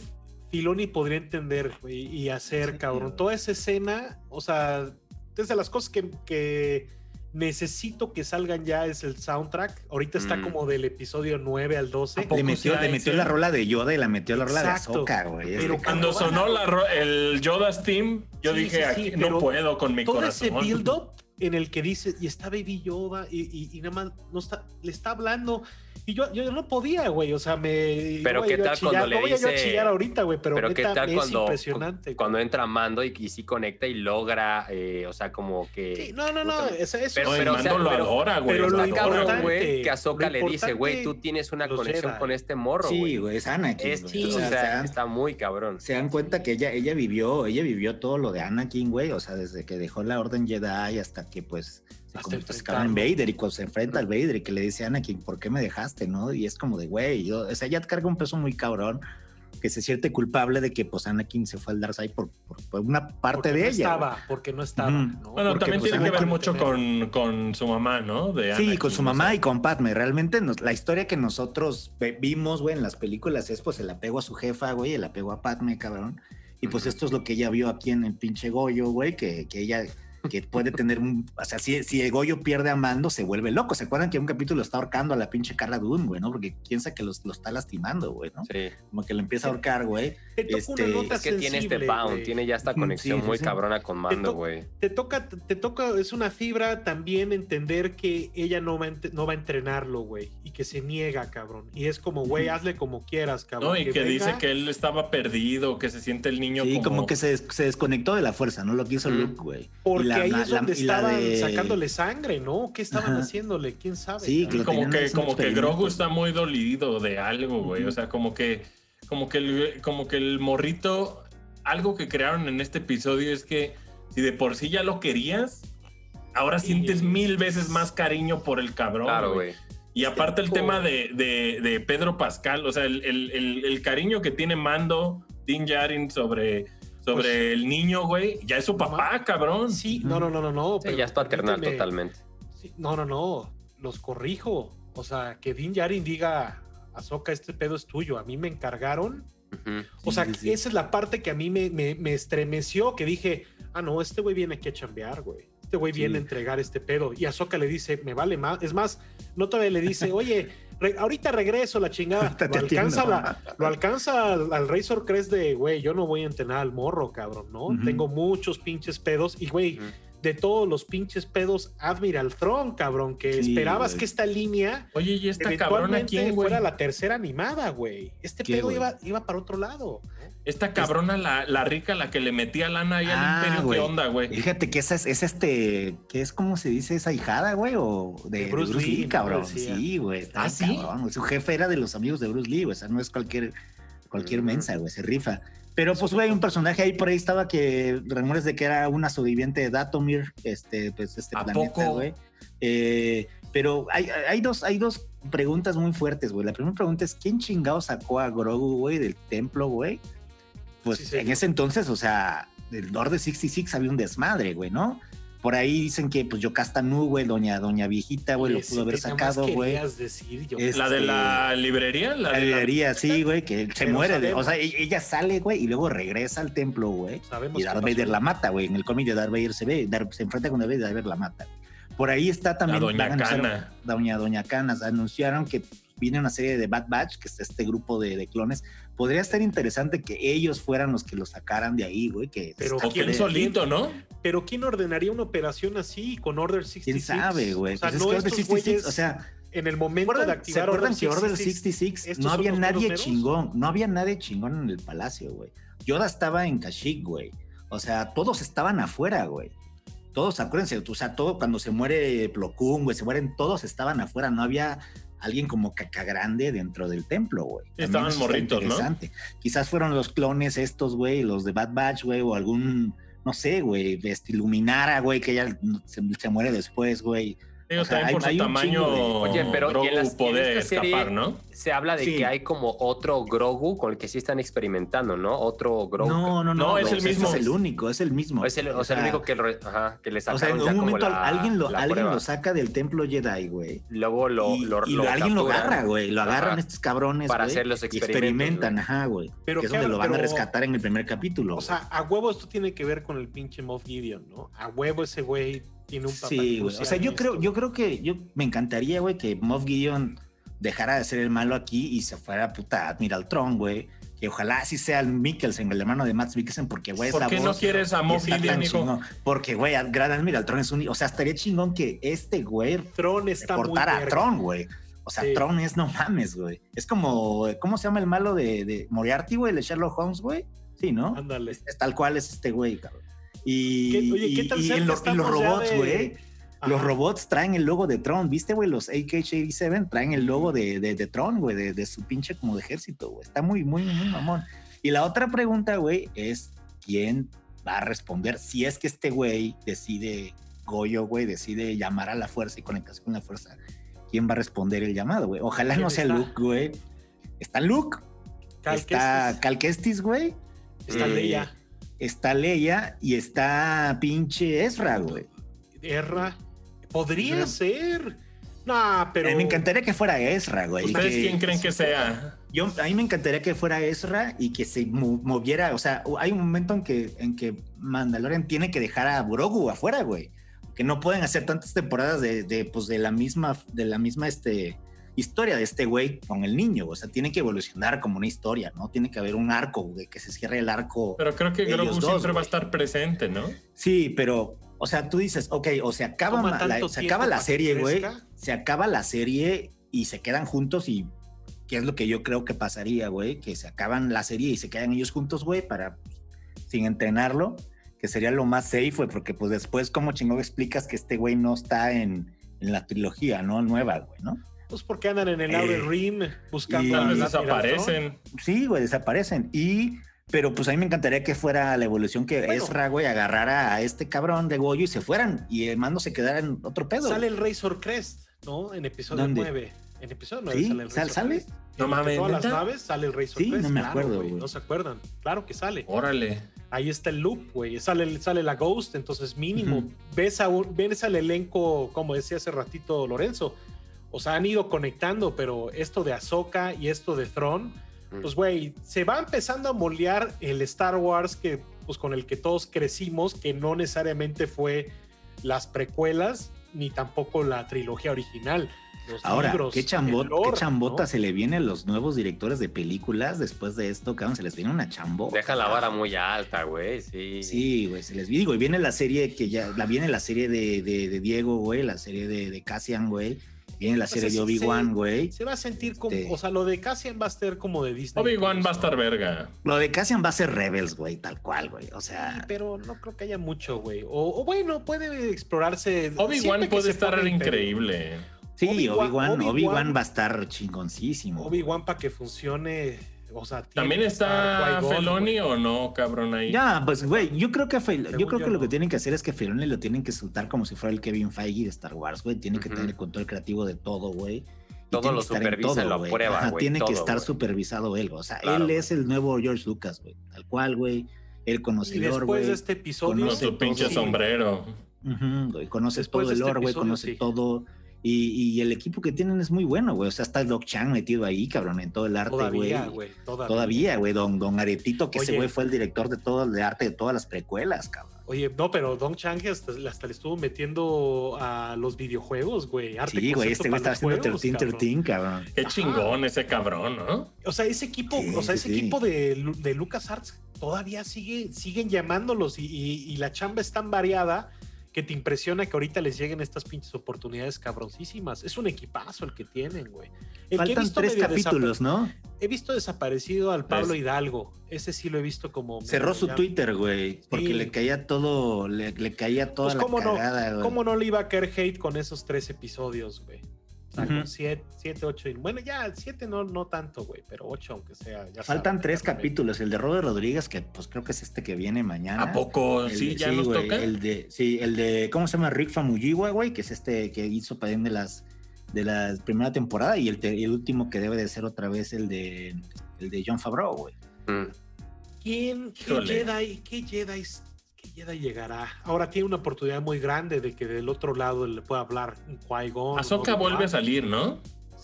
Filoni podría entender güey, y hacer, Sí, cabrón. Toda esa escena, o sea, desde las cosas que, que necesito que salgan ya es el soundtrack. Ahorita está Mm. como del episodio 9 al 12. ¿A poco Le metió, le metió la rola de Yoda y la metió la rola de Exacto. Ahsoka, güey. Pero Este, Cuando sonó la ro- el Yoda's Team, yo Sí, dije, sí, sí, aquí no puedo con mi todo corazón. ese build up en el que dice y está Baby Yoda y, y- y nada más no está, le está hablando y yo, yo no podía, güey, o sea, me Pero ¿qué tal cuando le no voy a yo a dice- chillar ahorita, güey, pero, Pero qué neta, tal es cuando, impresionante. cuando entra Mando y, y sí conecta y logra, eh, o sea, como que... Sí, no, no, no, eso, eso Pero- pero, o Mando sea, lo pero- adora, güey. pero o lo cabrón, güey, que Ahsoka lo le dice, güey, tú tienes una conexión Jedi. con este morro, Sí, güey. güey, es Anakin. Es güey. sí, O o sea, está muy cabrón. se dan cuenta que ella, ella vivió, ella vivió todo lo de Anakin, güey, o sea, desde que dejó la Orden Jedi hasta que pues Hasta en enfrentarlo. Vader y cuando se enfrenta al Vader y que le dice a Anakin, ¿por qué me dejaste, no? Y es como de, güey, yo, o sea, ella carga un peso muy cabrón que se siente culpable de que pues Anakin se fue al Darkseid por, por, por una parte porque de no ella. estaba, porque no estaba. ¿no? Bueno, Porque, también pues, tiene que ver mucho con, con su mamá, ¿no? De Sí, Anakin, con su o mamá sea. y con Padme. Realmente nos- la historia que nosotros vimos, güey, en las películas es pues el apego a su jefa, güey, el apego a Padme, cabrón. Y pues esto es lo que ella vio aquí en el pinche Goyo, güey, que, que ella que puede tener un... O sea, si, si el Goyo pierde a Mando, se vuelve loco. ¿Se acuerdan que en un capítulo está ahorcando a la pinche Cara Dune, güey, no? Porque piensa que los- lo está lastimando, güey, ¿no? Sí. Como que lo empieza a ahorcar, güey. Te toca este, una nota Es que tiene este bound, tiene ya esta conexión sí, muy sí. cabrona con Mando, güey. Te toca, te toca, es una fibra también entender que ella no va no va a entrenarlo, güey, y que se niega, cabrón. Y es como, güey, hazle como quieras, cabrón. No, y que, dice que él estaba perdido, que se siente el niño Sí, como... como que se, des- se desconectó de la fuerza, ¿no? Lo que hizo. Luke, güey. Porque La- ahí la- es donde la- y la estaban de- sacándole sangre, ¿no? ¿Qué estaban Ajá. haciéndole? ¿Quién sabe? Sí, que como que, como que. Grogu está muy dolido de algo, güey. O sea, como que, como que el, como que el morrito, algo que crearon en este episodio es que si de por sí ya lo querías, ahora Sí, sientes es- mil veces más cariño por el cabrón. Claro, güey. Y aparte el tema de, de- de Pedro Pascal, o sea, el, el- el- el cariño que tiene Mando, Din Djarin sobre, sobre Pues- el niño, güey, ya es su papá, cabrón. Sí, no, no, no, no, no. Sí, pero ya es paternal permíteme- totalmente. Sí, no, no, no. Los corrijo. O sea, que Din Yarin diga, Azoka, este pedo es tuyo. A mí me encargaron. O sea, Sí, sí, sí. esa es la parte que a mí me, me- me estremeció, que dije, ah, no, este güey viene aquí a chambear, güey. Este güey Sí. viene a entregar este pedo. Y Azoka le dice, me vale más. Es más, no todavía le dice, oye, re- ahorita regreso la chingada. <laughs> Ahorita Lo te alcanza, la- lo alcanza al, al Razor Crest de, güey, yo no voy a entrenar al morro, cabrón, ¿no? Tengo muchos pinches pedos. Y, güey. De todos los pinches pedos, Admiral Throne, cabrón, que Sí, esperabas que esta línea Oye, ¿y esta cabrona quién, fuera la tercera animada, güey. Este ¿Qué, pedo iba, iba para otro lado. Esta cabrona, la, la rica, la que le metía lana ahí Ah, al imperio, güey. ¿qué onda, güey? Fíjate que esa es, es este, ¿qué es como se dice esa hijada, güey? O de, Bruce Bruce, Lee, Lee, cabrón. Sí, güey. ¿Ah, sí? cabrón. Su jefe era de los amigos de Bruce Lee, güey. O sea, no es cualquier, cualquier Mm. mensa, güey. Se rifa. Pero pues, güey, un personaje ahí por ahí estaba que rumores de que era una sobreviviente de Datomir, este, pues, este ¿A planeta, güey. Eh, pero hay, hay, dos, hay dos preguntas muy fuertes, güey. La primera pregunta es: ¿quién chingado sacó a Grogu, güey, del templo, güey? Pues Sí, señor. en ese entonces, o sea, del Lord de 66 había un desmadre, güey, ¿no? Por ahí dicen que, pues, Yocasta Nu, güey, doña, doña viejita, güey, lo pudo sí, haber ¿qué nada más sacado, güey. decir, yo? Es- La de este, la librería, la La de la- librería, sí, güey, que se muere. de- o sea, e- ella sale, güey, y luego regresa al templo, güey. Sabemos Y Darth. Vader la mata, güey. En el cómic de Darth Vader se ve, Dar- se enfrenta con Darth Vader y Darth Vader la mata. Por ahí está la también. doña anunciaron- Cana. Doña Doña Canas. Anunciaron que viene una serie de Bad Batch, que es este grupo de, de clones, podría estar interesante que ellos fueran los que lo sacaran de ahí, güey. Que Pero ¿quién- solito, ¿no? Pero ¿quién ordenaría una operación así con Order 66? quién sabe, güey. O sea, Pues no es que Order estos 66, güeyes o sea, en el ¿se momento de activar ¿se acuerdan que Order 66, 66 estos no son había nadie chingón? No había nadie chingón en el palacio, güey. Yoda estaba en Kashyyyk, güey. O sea, todos estaban afuera, güey. Todos, acuérdense, o sea, todo cuando se muere Plo Koon, güey, se mueren, todos estaban afuera. No había alguien como caca grande dentro del templo, güey. Estaban morritos, ¿no? interesante. Quizás fueron los clones estos, güey, los de Bad Batch, güey, o algún, no sé, güey, este, Iluminara, güey, que ya se, se muere después, güey. Digo, O sea, también por hay- su hay tamaño, de- Oye, pero y en Grogu las- en puede esta serie- escapar, ¿no? Se habla de Sí. que hay como otro Grogu con el que sí están experimentando, ¿no? Otro Grogu. No, no, no, No, es el ese mismo. Es el único, es el mismo. Es el, o sea, el único que, lo- ajá, que le O sea, sacaron en un momento la- alguien, lo, alguien lo saca del templo Jedi, güey. Luego lo, y, lo, y lo alguien lo agarra, güey. Lo agarran Ajá. estos cabrones. Para güey, hacer los y experimentos, experimentan, ajá, güey. Pero que es donde lo van a rescatar en el primer capítulo. O sea, a huevo esto tiene que ver con el pinche Moff Gideon, ¿no? A huevo ese güey tiene un papel Sí, güey. O sea, yo creo, yo creo que yo me encantaría, güey, que Moff Gideon dejara de ser el malo aquí y se fuera puta Admiral Tron, güey. Que ojalá así sea el Mikkelsen, el hermano de Max Mikkelsen, porque, güey, ¿Por esa qué no voz quieres a Moff está Gideon, hijo? chingón. Porque, güey, Gran Admiral Tron es un... O sea, estaría chingón que este güey Tron está muy portar a verga. Tron, güey. O sea, Sí. Tron es no mames, güey. Es como, ¿cómo se llama el malo de, de Moriarty, güey? El de Sherlock Holmes, güey. Sí, ¿no? Ándale. Es, es tal cual es este güey, cabrón. Y, ¿Qué- oye, ¿qué y- y en, en los robots, de- güey. Los robots traen el logo de Tron, ¿viste, güey? Los AK-87 traen el logo de, de, de Tron, güey, de, de su pinche como de ejército, güey. Está muy, muy, muy mamón. Y la otra pregunta, güey, es quién va a responder si es que este güey decide, Goyo, güey, decide llamar a la fuerza y conectarse con la fuerza. ¿Quién va a responder el llamado, güey? Ojalá ¿Quién no sea está? Luke, güey. Está Luke, Cal está Kestis, Cal Kestis, güey. está eh, Leia, Está Leia y está pinche Ezra, güey. Erra. Podría Ezra. ser. Nah, pero. A mí me encantaría que fuera Ezra, güey. ¿Ustedes que- quién creen que sea? Yo, a mí me encantaría que fuera Ezra y que se mo- moviera. O sea, hay un momento en que, en que Mandalorian tiene que dejar a Grogu afuera, güey. Que no pueden hacer tantas temporadas de, de, pues, de la misma, de la misma este, historia de este güey con el niño. O sea, tiene que evolucionar como una historia, ¿no? Tiene que haber un arco, güey, que se cierre el arco. Pero creo que Grogu siempre va a estar presente, ¿no? Sí, pero, o sea, tú dices, ok, o se acaba, la, se acaba la serie, güey. Se acaba la serie y se quedan juntos y qué es lo que yo creo que pasaría, güey, que se acaban la serie y se quedan ellos juntos, güey, para sin entrenarlo, que sería lo más safe, güey, porque pues después, ¿cómo chingón explicas que este güey no está en, en la trilogía, no? Nueva, güey, ¿no? Pues porque andan en el Eh, Outer Rim buscando y- desaparecen. Sí, güey, desaparecen. Y, pero pues a mí me encantaría que fuera la evolución que Bueno. Ezra, güey, agarrara a este cabrón de Goyo y se fueran y el mando se quedara en otro pedo. Sale el Razor Crest, ¿no? En episodio ¿Dónde? 9. En episodio 9 Sí, sale el ¿sal- Razor sale? Crest. No mames, todas las naves sale el Razor Sí, Crest. no me claro, acuerdo, güey, güey. No se acuerdan. Claro que sale. Órale. Ahí está el loop, güey. Sale, sale la Ghost, entonces mínimo. Ujú. ves, a ves al elenco, como decía hace ratito Lorenzo. O sea, han ido conectando, pero esto de Ahsoka y esto de Throne, Mm. pues, güey, se va empezando a moldear el Star Wars que, pues, con el que todos crecimos, que no necesariamente fue las precuelas, ni tampoco la trilogía original. Los Ahora, libros, ¿qué, chambot, lore, qué chambota ¿no? se le viene a los nuevos directores de películas después de esto, cabrón? Se les viene una chambota. Deja la vara muy alta, güey. Sí. Sí, güey, se les viene. Digo, y viene la serie que ya, la viene la serie de, de, de Diego, güey, la serie de, de Cassian, güey. Viene la Pues serie de Obi-Wan, güey. Se va a sentir como, Este- o sea, lo de Cassian va a ser como de Disney. Obi-Wan va a estar verga. Lo de Cassian va a ser Rebels, güey, tal cual, güey. O Sí, sea, pero no creo que haya mucho, güey. O, o bueno, puede explorarse. Obi-Wan puede estar pone increíble. sí, Obi-Wan- Obi-Wan Obi Obi-Wan- va a estar chingoncísimo. Obi-Wan para que funcione, o sea, tiene ¿También que está Feloni o no, cabrón, ahí? Ya, pues, güey, yo creo que, Fel- yo creo yo, que lo no. que tienen que hacer es que Filoni lo tienen que soltar como si fuera el Kevin Feige de Star Wars, güey. Tiene que Ujú. tener el control creativo de todo, güey. Todo lo que supervisa, lo Ajá, güey, Tiene que todo, estar supervisado él, güey. O sea, Claro, él es el nuevo George Lucas, güey. Tal cual, güey. Él Y conoce el después güey. de este episodio. Con su pinche sí, sombrero. Güey, Conoce Después todo el este lore, güey. Conoce sí. todo. Y, y el equipo que tienen es muy bueno, güey. O sea, está Doc Chan metido ahí, cabrón, en todo el arte, güey. Todavía, güey. Todavía. Todavía, güey. Don, don Aretito, que ese güey fue el director de todo el arte de todas las precuelas, cabrón. Oye, no, pero Don Chang hasta, hasta le estuvo metiendo a los videojuegos, güey. arte Sí, güey, este güey los haciendo juegos, 13 cabrón. 13, cabrón. Qué chingón ese cabrón, ¿no? O sea, ese equipo, Sí, o sea, ese sí. equipo de, de LucasArts todavía sigue, siguen llamándolos y, y- y la chamba es tan variada que te impresiona que ahorita les lleguen estas pinches oportunidades cabroncísimas. Es un equipazo el que tienen, güey. El que he Faltan visto tres capítulos, ¿no? He visto desaparecido al Pablo Hidalgo. Ese sí lo he visto como... Cerró su ya- Twitter, güey, porque Sí. le caía todo, le, le caía toda Pues, la ¿cómo no? güey. ¿Cómo no le iba a caer hate con esos tres episodios, güey? O sea, Ujú. con siete, siete, ocho. y- Bueno, ya, siete no, no tanto, güey, pero ocho, aunque sea. Ya Faltan tres capítulos. El de Robert Rodríguez, que pues creo que es este que viene mañana. ¿A poco? El Sí, de- ya nos güey, toca. El de, sí, el de, ¿cómo se llama? Rick Famuyiwa, güey, que es este que hizo también de las de la primera temporada y el, te- y el último que debe de ser otra vez el de el de John Favreau, güey. Mm. ¿Quién, qué. Jedi, qué Jedi, qué Jedi llegará? Ahora tiene una oportunidad muy grande de que del otro lado le pueda hablar un Qui-Gon. Ahsoka vuelve a salir, ¿no?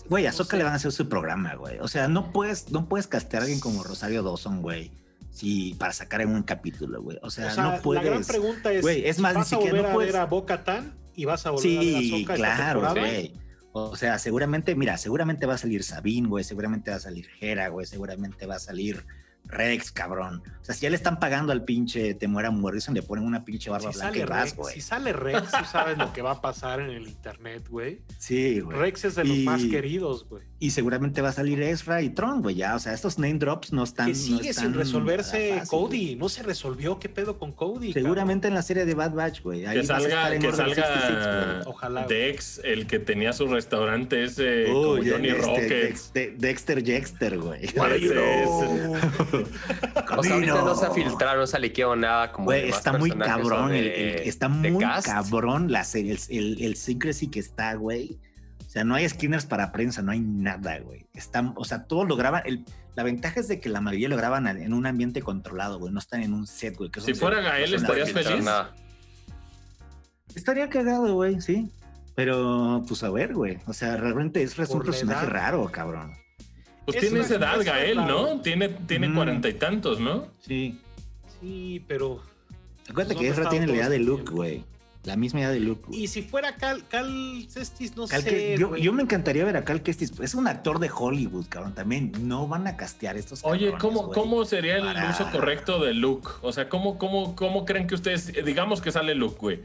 Güey, a No sé. le van a hacer su programa, güey. O sea, no puedes, no puedes castear a alguien como Rosario Dawson, güey. Sí, para sacar en un capítulo, güey. O sea, O sea, no puedes. la gran pregunta es, Güey, es más, ni ¿vas a siquiera volver no a puedes- ver a Bo-Katan y vas a volver a ver a claro, güey. O sea, seguramente, mira, seguramente va a salir Sabine, güey, seguramente va a salir Hera, güey, seguramente va a salir Rex, cabrón. O sea, si ya le están pagando al pinche Temuera Morrison, le ponen una pinche barba Si blanca y Rex, güey. si sale Rex, tú sabes lo que va a pasar en el internet, güey. Sí, güey. Rex es de los Y- más queridos, güey. Y seguramente va a salir Ezra y Tron, güey, ya. O sea, estos name drops no están. Que no sigue están sin resolverse fácil, Cody. güey. No se resolvió. ¿Qué pedo con Cody? Seguramente en la serie de Bad Batch, güey. Ahí Que vas a estar salga, en que Order 66, salga güey. Ojalá, güey. Dex, el que tenía su restaurante ese como Johnny este, Rockets. Dex- De- Dexter Jexter, güey. <laughs> O sea, ahorita no se ha filtrado, no se ha liqueado nada como. Güey, está muy cabrón, el- de- el- está muy cast. cabrón la serie, el, el, el secrecy que está, güey. O sea, no hay screeners para prensa, no hay nada, güey. Están, o sea, todos lo graban. El, la ventaja es de que la mayoría lo graban en un ambiente controlado, güey. No están en un set, güey. que Si fuera Gael, ¿estarías feliz? nada. Estaría cagado, güey, sí. Pero, pues a ver, güey. O sea, realmente es, es un personaje edad. raro, cabrón. Pues Es tiene esa edad, Gael. ¿no? Tiene tiene Mm. cuarenta y tantos, ¿no? Sí. Sí, pero. Acuérdate Pues, que ¿dónde Ezra tiene la edad de Luke, tiempo? güey. La misma edad de Luke. güey. Y si fuera Cal, Cal Cestis, no Cal sé. que- yo, me encantaría ver a Cal Kestis. Es un actor de Hollywood, cabrón. También no van a castear estos Oye, ¿cómo. ¿cómo sería el Para- uso correcto de Luke? O sea, ¿cómo, cómo, ¿cómo creen que ustedes, eh, digamos que sale Luke, güey?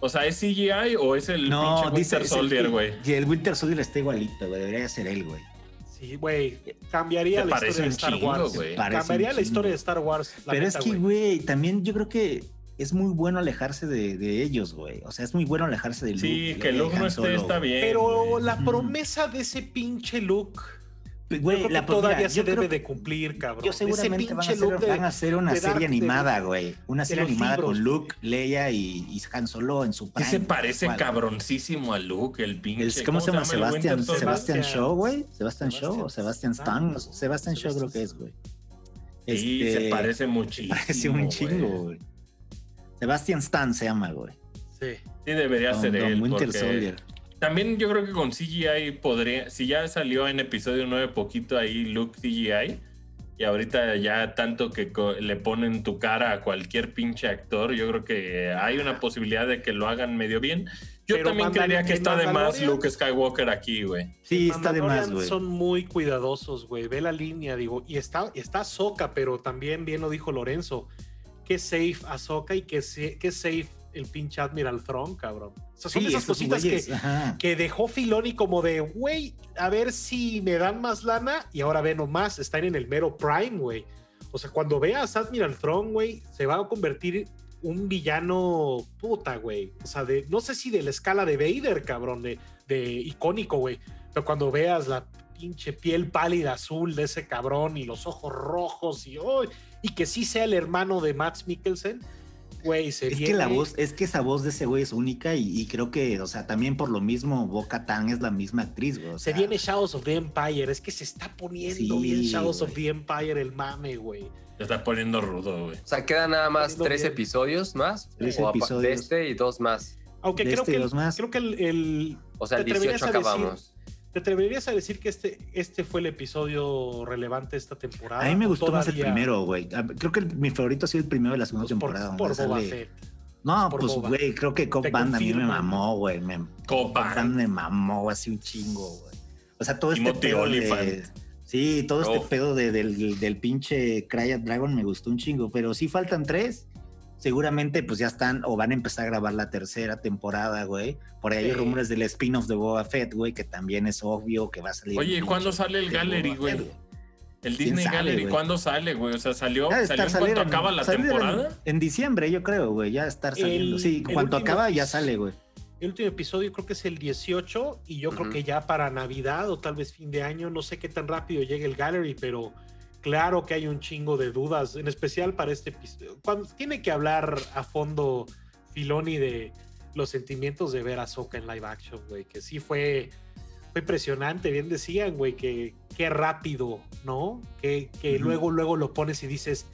O sea, ¿es CGI o es el No, dice Winter Soldier, güey? Y el Winter Soldier está igualito, güey. Debería ser él, güey. Sí, güey. Cambiaría la historia de Star chingo, Wars. Cambiaría la historia de Star Wars. Pero neta, es que, güey, también yo creo que es muy bueno alejarse de, de ellos, güey. O sea, es muy bueno alejarse de Luke. Sí, que Luke no esté Solo, está bien. Pero la promesa de ese pinche look. Güey, la todavía mira, se debe de cumplir, cabrón. Yo seguramente van a, hacer, de- van a hacer una serie animada, güey. Una serie animada libros, con. Luke, Leia y, y Han Solo en su Sí prime. se parece cabroncísimo a Luke, el pinche. ¿Cómo, se llama? Sebastian? Sebastian Sebastian- Shaw, güey. Sebastian Shaw o Sebastian Stan. Sebastian Shaw creo que es, güey. Sí, Este, se parece muchísimo. <laughs> Parece un chingo, güey. Sebastian Stan se llama, güey. Sí. Sí, debería Con ser Don él. Winter porque Soldier. También yo creo que con CGI podría, si ya salió en episodio 9 poquito ahí Luke CGI, y ahorita ya tanto que le ponen tu cara a cualquier pinche actor, yo creo que hay una posibilidad de que lo hagan medio bien. Yo Pero también creería que está de más Luke Skywalker aquí, güey. Sí, está de más, güey. Son muy cuidadosos, güey. Ve la línea, digo. Y está, está Soca, pero también bien lo dijo Lorenzo. Qué safe Ahsoka y qué, safe el pinche Admiral Thrawn, cabrón. O sea, son Sí, esas cositas que, dejó Filoni como de, güey, a ver si me dan más lana. Y ahora ve nomás, están en el mero prime, güey. O sea, cuando veas Admiral Thrawn, güey, se va a convertir un villano puta, güey. O sea, de, no sé si de la escala de Vader, cabrón, de, de icónico, güey. Pero cuando veas la pinche piel pálida azul de ese cabrón y los ojos rojos y, ¡ay! Y que sí sea el hermano de Max Mikkelsen, güey, se Es viene. que la voz, es que esa voz de ese güey es única y, y creo que, o sea, también por lo mismo Boca Tan es la misma actriz, güey. o Se sea, viene Shadows of the Empire. Es que se está poniendo Sí, bien Shadows güey. of the Empire el mame, güey. Se está poniendo rudo, güey. O sea, quedan nada más tres bien. episodios más. Tres o episodios. De este y dos más. Aunque De creo, este que dos más. creo que el, el- O sea, el ¿Te atreverías 18 a decir- acabamos. ¿Te atreverías a decir que este, este fue el episodio relevante de esta temporada? A mí me ¿O gustó más el primero, güey. A- Creo que el- mi favorito ha sido el primero de la segunda pues, por, temporada. por Boba sale- Fett. No, por pues, güey, creo que Cop Band a mí me mamó, güey. Me, Cop. Band me mamó así un chingo, güey. O sea, todo este Timothy pedo de... Sí, todo este pedo de- del, del pinche Cry at Dragon me gustó un chingo, pero sí faltan tres. Seguramente pues ya están o van a empezar a grabar la tercera temporada, güey. Por ahí hay rumores del spin-off de Boba Fett, güey, que también es obvio que va a salir. Oye, ¿y un cuándo sale el Gallery, güey? El ¿Quién Disney sabe, Gallery, güey? ¿cuándo sale, güey? O sea, salió, salió estar en cuanto acaba la en- temporada. En, diciembre, yo creo, güey, ya estar saliendo. El- sí, el cuando último acaba ya sale, güey. El último episodio creo que es el 18 y yo creo que ya para Navidad o tal vez fin de año, no sé qué tan rápido llegue el gallery, pero claro que hay un chingo de dudas, en especial para este episodio. Cuando tiene que hablar a fondo Filoni de los sentimientos de ver a Soka en live action, güey, que sí fue, fue impresionante, bien decían, güey, que qué rápido, ¿no? Que, que luego, luego lo pones y dices...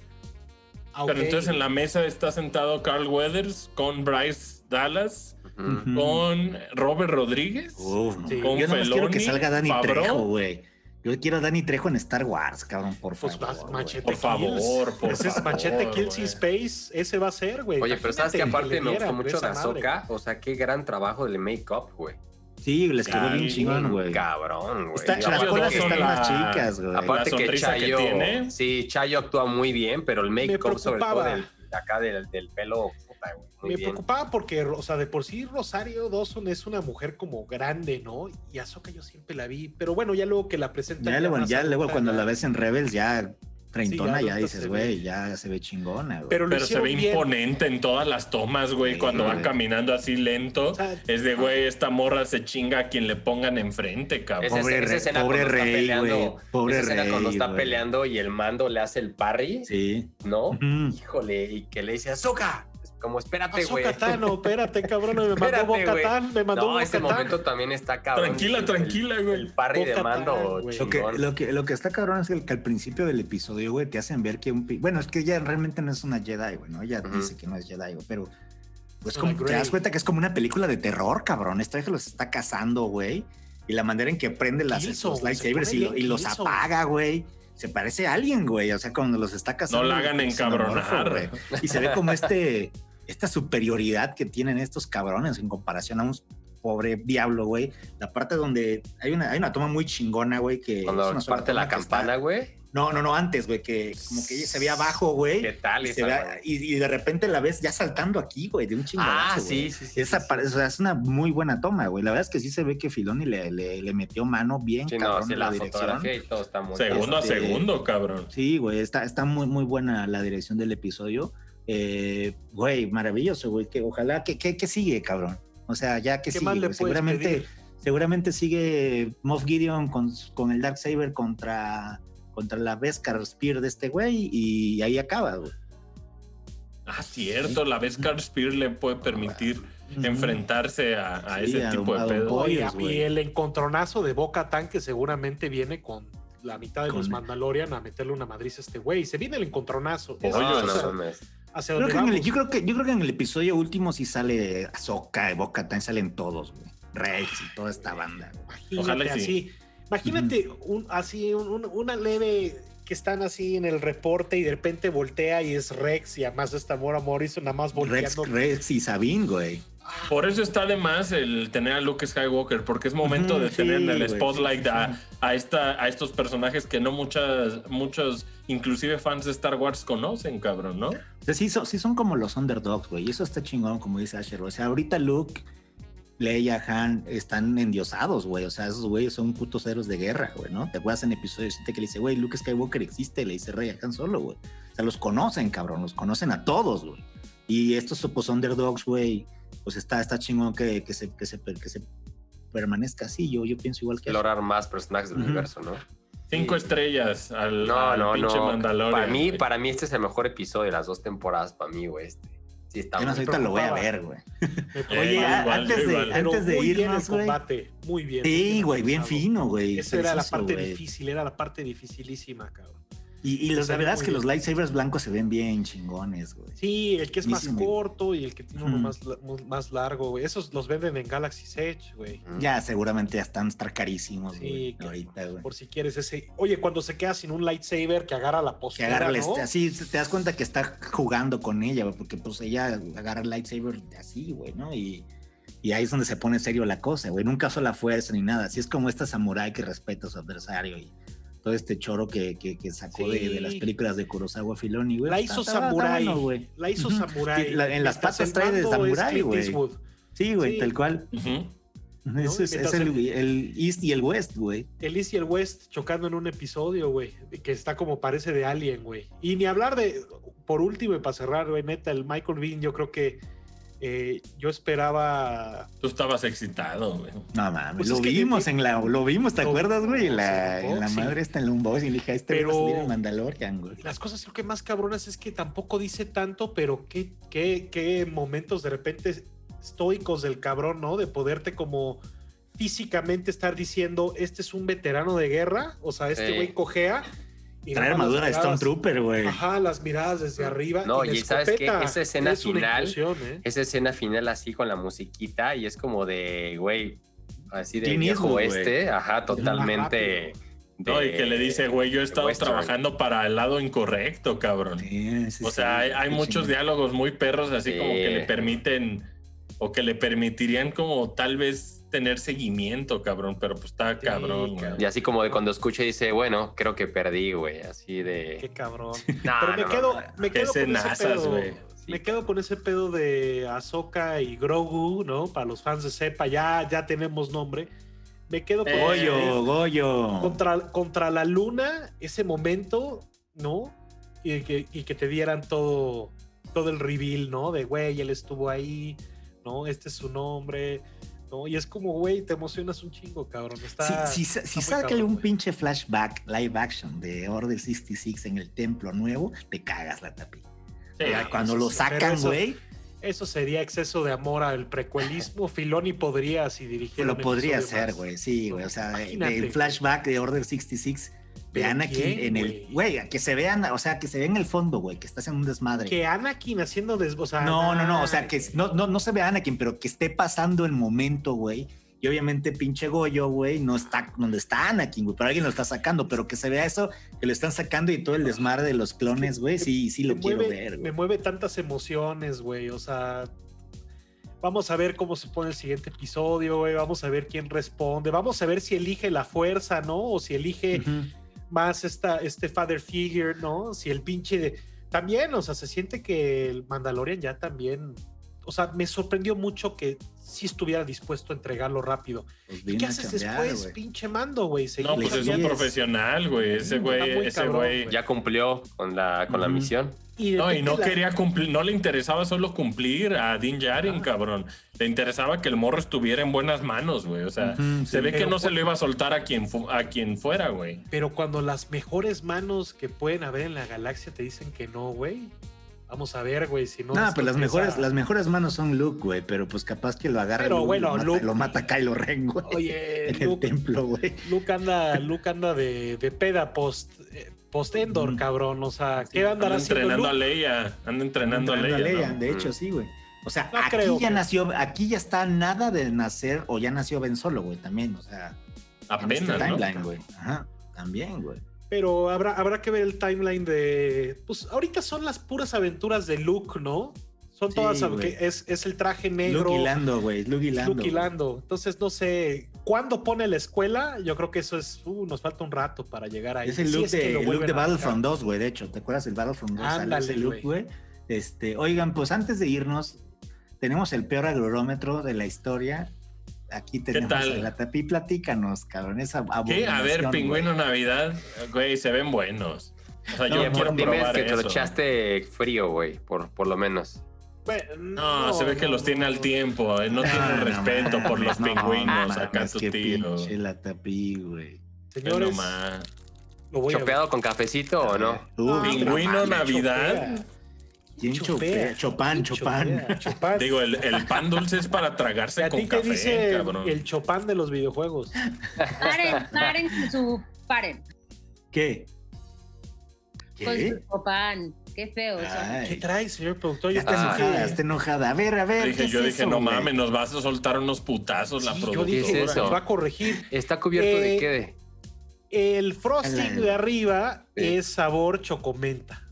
ah, Pero entonces en la mesa está sentado Carl Weathers con Bryce Dallas, con Robert Rodríguez. No. Sí. Con Yo más quiero que salga Dani Favreau. Trejo, güey. Yo quiero a Dani Trejo en Star Wars, cabrón, por Pues favor. Machete Por favor, por Ese es favor, Machete Kills in Space. Ese va a ser, güey. Oye, pero sabes que aparte me gustó mucho de. Ahsoka. O sea, qué gran trabajo del make-up, güey. Sí, les quedó bien chingón, güey. Cabrón, güey. Las colas están la- más chicas, güey. Aparte que Chayo, tiene. sí, Chayo actúa muy bien, pero el make-up sobre todo del, de acá del, del pelo, puta, güey, muy Me bien. preocupaba porque, o sea, de por sí Rosario Dawson es una mujer como grande, ¿no? Y Ahsoka yo siempre la vi, pero bueno, ya luego que la presentan. Ya, luego, ya luego cuando la ves en Rebels, ya treintona, Sí, ya dices, güey, ya se ve chingona, güey. Pero se ve bien. imponente en todas las tomas, güey, Sí, cuando va caminando así lento. O sea, Es de, güey, esta morra se chinga a quien le pongan enfrente, cabrón. Esa, Pobre esa escena pobre rey, peleando, güey, pobre esa escena cuando rey, está peleando y el mando le hace el parry, Sí. ¿no? Híjole, y que le dice Azúcar. Como espérate, güey. Ahsoka Tano, espérate, cabrón, me <laughs> mandó. Bocatán, me mandó No, ese momento también está cabrón. Tranquila, tranquila, güey. El parry de mando, güey. Lo que, chingón. lo, que, lo que está cabrón es que, que al principio del episodio, güey, te hacen ver que un... pi- Bueno, es que ella realmente no es una Jedi, güey, ¿no? Ella dice que no es Jedi, güey, pero... Pues como te das cuenta que es como una película de terror, cabrón. Esta vieja los está cazando, güey. Y la manera en que prende las, los lightsabers y, lo- los apaga, güey. Se parece a alguien, güey. O sea, cuando los está cazando. No la hagan encabronar. güey. Y se ve como este, esta superioridad que tienen estos cabrones en comparación a un pobre diablo, güey. La parte donde hay una, hay una toma muy chingona, güey, que... es Cuando una sola parte la campana, güey. No, no, no, antes, güey, que como que ella se ve abajo, güey. ¿Qué tal? Y, esa, se ve- güey? y- y de repente la ves ya saltando aquí, güey, de un chingadazo. Ah, sí, sí, sí. Esa sí, o sea, es una muy buena toma, güey. La verdad es que sí se ve que Filoni le, le, le metió mano bien Sí, no, cabrón sí, en la, la, dirección. y todo está muy Segundo a Este- segundo, cabrón. Sí, güey, está, está muy, muy buena la dirección del episodio. Eh, güey, maravilloso, güey. Que ojalá, que, que, que sigue, cabrón? O sea, ya que ¿Qué sigue. güey? Seguramente, pedir? seguramente sigue Moff Gideon con, con el Darksaber contra, contra la Beskar Spear de este güey y ahí acaba, güey. Ah, cierto, la Carl Spear le puede permitir enfrentarse a, a Sí, ese a tipo de pedo. Oye, y el encontronazo de Boca Tan que seguramente viene con la mitad de Con- los Mandalorian a meterle una madriz a este güey. Se viene el encontronazo. Eso No, es no hacia- mames. hacia Creo donde que en el- vamos. yo, creo que, yo creo que en el episodio último sí sale Ahsoka, Boca, también salen todos, güey. Rex y toda esta banda. Imagínate Ojalá y sí. así. Imagínate un, así un- un- una leve que están así en el reporte y de repente voltea y es Rex y además está Mora Morrison nada más Rex, volteando. Rex y Sabine, güey. Por eso está de más el tener a Luke Skywalker, porque es momento de tener en sí, el güey, spotlight sí, sí, a, sí. a esta, a estos personajes que no muchas, muchos, inclusive fans de Star Wars conocen, cabrón, ¿no? O sea, sí son, sí son como los underdogs, güey. Y eso está chingón, como dice Asher. O sea, ahorita Luke, Leia, Han están endiosados, güey. O sea, esos güeyes son putos héroes de guerra, güey, ¿no? Te acuerdas en episodio 7 que le dice, güey, Luke Skywalker existe, le dice Rey a Han Solo, güey. O sea, los conocen, cabrón, los conocen a todos, güey. Y estos pues underdogs, güey, pues está, está chingón que, que, se, que, se, que se permanezca así. Yo, yo pienso igual que... Lograr más personajes del universo, ¿no? Cinco Sí. estrellas al, No, al no, pinche no. Mandalorian. Para mí, güey. para mí este es el mejor episodio de las dos temporadas, para mí, güey. Este. Sí, está Yo no ahorita lo voy a ver, güey. Oye, Eh, igual, antes, de, igual. Antes de muy bien irnos, güey. combate, muy bien. Sí, güey, bien fino, güey. Esa era la parte güey. difícil, era la parte dificilísima, cabrón. Y, y los- la ve verdad es muy que los lightsabers blancos se ven bien chingones, güey. Sí, el que es más corto y el que tiene uno más, más largo, güey. Esos los venden en Galaxy Edge, güey. Ya seguramente ya están estar carísimos, Sí, güey. que- ahorita, güey. Por si quieres ese. Oye, cuando se queda sin un lightsaber que agarra la Que postura, agarra el ¿no? este- así, te das cuenta que está jugando con ella, güey, porque pues ella agarra el lightsaber así, güey, ¿no? Y, y ahí es donde se pone serio la cosa, güey. Nunca usa la fuerza ni nada. Así es como esta samurái que respeta a su adversario y todo este choro que, que, que sacó de, de las películas de Kurosawa Filoni, güey. La Está- hizo está- está Samurai. bueno, güey. La hizo. Samurai. La- en las patas trae de Samurai, güey. Sí, güey, Sí. tal cual. Ujú. Eso es, es Mientras el, el- el East y el West, güey. El East y el West chocando en un episodio, güey. Que está como parece de Alien, güey. Y ni hablar de. Por último, y para cerrar, güey, neta, el Michael Bean, yo creo que. Eh, yo esperaba. Tú estabas excitado, güey. No mames, Pues lo que vimos en la, lo vimos, ¿te Lo acuerdas, güey? La, en la madre está en el unboxing y dije, este Pero- va a salir en Mandalorian, güey. Las cosas creo que más cabronas es que tampoco dice tanto, pero qué, qué, qué momentos de repente estoicos del cabrón, ¿no? De poderte como físicamente estar diciendo, este es un veterano de guerra, o sea, este Sí. güey cojea. Y Trae armadura de Stormtrooper, güey. Ajá, las miradas desde arriba. No, la y ¿sabes escopeta Esa escena es final- ¿eh? Esa escena final así con la musiquita y es como de, güey, así de viejo güey. este, ajá, totalmente. de- No, y que le dice, güey, yo he estado western. trabajando para el lado incorrecto, cabrón. Sí, sí, O sea, hay, sí, hay qué muchos diálogos muy perros, así como que le permiten o que le permitirían como tal vez tener seguimiento, cabrón, pero pues está Sí, cabrón, güey. Y así como de cuando escucha y dice, bueno, creo que perdí, güey, así Qué de... cabrón. No, Pero me no, quedo, me Qué quedo con ese pedo. güey. Sí. Me quedo con ese pedo de Ahsoka y Grogu, ¿no? Para los fans de Sepa, ya, ya tenemos nombre. Me quedo con Eh, Goyo, Goyo. contra, contra la luna, ese momento, ¿no? Y que, y que te dieran todo, todo el reveal, ¿no? De, güey, él estuvo ahí, ¿no? Este es su nombre, ¿no? Y es como, güey, te emocionas un chingo, cabrón. Está, si está cabrón, un pinche flashback live action de Order 66 en el templo nuevo, te cagas la tapi. Sí, cuando eso lo sacan, eso- güey, Eso sería exceso de amor al precuelismo. <laughs> Filoni podría, si dirigiera. lo podría hacer, güey. Sí, güey. O sea, del flashback de Order 66 de ¿Pero Anakin quién, en el. güey? Que se vean, o sea, que se ve en el fondo, güey, que estás en un desmadre. Que Anakin haciendo des... o sea, No, no, no, o sea, que no, no, no se ve Anakin, pero que esté pasando el momento, güey. Y obviamente pinche Goyo, güey, no está donde está Anakin, güey, pero alguien lo está sacando, pero que se vea eso, que lo están sacando y todo el desmadre de los clones, güey, sí, sí lo me quiero mueve, ver, Me güey. mueve tantas emociones, güey. O sea, vamos a ver cómo se pone el siguiente episodio, güey. Vamos a ver quién responde. Vamos a ver si elige la fuerza, ¿no? O si elige. Más esta, este father figure, ¿no? Si el pinche... También, o sea, se siente que el Mandalorian ya también... O sea, me sorprendió mucho que sí estuviera dispuesto a entregarlo rápido. Pues ¿Y qué haces después, pinche mando, güey? No, pues es un profesional, güey. Ese güey, ese güey. Ya cumplió con la, con la misión. Y No, y no la- quería cumplir, no le interesaba solo cumplir a Din Djarin, Ah. cabrón. Le interesaba que el morro estuviera en buenas manos, güey. O sea, se sí. ve que no se lo iba a soltar a quien, fu- a quien fuera, güey. Pero cuando las mejores manos que pueden haber en la galaxia te dicen que no, güey. Vamos a ver, güey, si no. No, esto pues las mejores, las mejores manos son Luke, güey, pero pues capaz que lo agarra Pero Luke, bueno, lo mata, Luke- lo mata Kylo Ren, güey. Oye, en el Luke, templo, güey. Luke anda, Luke anda de, de peda post, eh, post Endor, Mm. cabrón. O sea, ¿qué va a andar Anda haciendo entrenando a? Leia. Anda entrenando, Entrenando a Leia. ¿no? De hecho, Mm. sí, güey. O sea, No aquí creo ya que- nació, aquí ya está nada de nacer, o ya nació Ben Solo, güey, también, o sea, en este Apenas, ¿no? timeline, güey. Ajá, también, güey. Pero habrá, habrá que ver el timeline de. Pues ahorita son las puras aventuras de Luke, ¿no? Son Sí, todas, es, es el traje negro. Luke y Lando, güey, Luke y es Lando. Luke y güey. Lando. Entonces, no sé, ¿cuándo pone la escuela? Yo creo que eso es, uh, nos falta un rato para llegar ahí. Es el look, es que de, lo el look de Battlefront sacar. 2, güey, de hecho, ¿te acuerdas del Battlefront 2? Sale Ándale, look, güey. güey. Este, oigan, pues antes de irnos, tenemos el peor aglorómetro de la historia. Aquí tenemos tal? a la tapi, platícanos, cabrón, esa ¿Qué? A ver, pingüino güey. Navidad. Güey, se ven buenos. O sea, No, yo quiero Dime probar que te lo eso. echaste frío, güey, por, por lo menos. No, se ve que no, los tiene al tiempo. eh, No tiene no respeto por los pingüinos. no acá qué tío. la tapi, güey. Señores, Nomás. lo voy a ver. ¿Chopeado con cafecito o no? Pingüino Navidad. ¿Quién chopea? Chopán, Chopán. Chopán. Digo, el, el pan dulce es para ¿Y tragarse a con ti café, dice cabrón. el Chopán de los videojuegos? Paren, paren con su. Paren. ¿Qué? con su copán. Qué feo eso. ¿Qué Ay, trae, señor productor? ya está enojada, está enojada. A ver, a ver. Dije, ¿qué yo es dije, eso, no güey? mames, nos vas a soltar unos putazos la Sí, yo productora. dije, ¿Qué es eso? nos va a corregir. ¿Está cubierto de Eh, qué? El frosting El- de arriba Sí. es sabor chocomenta.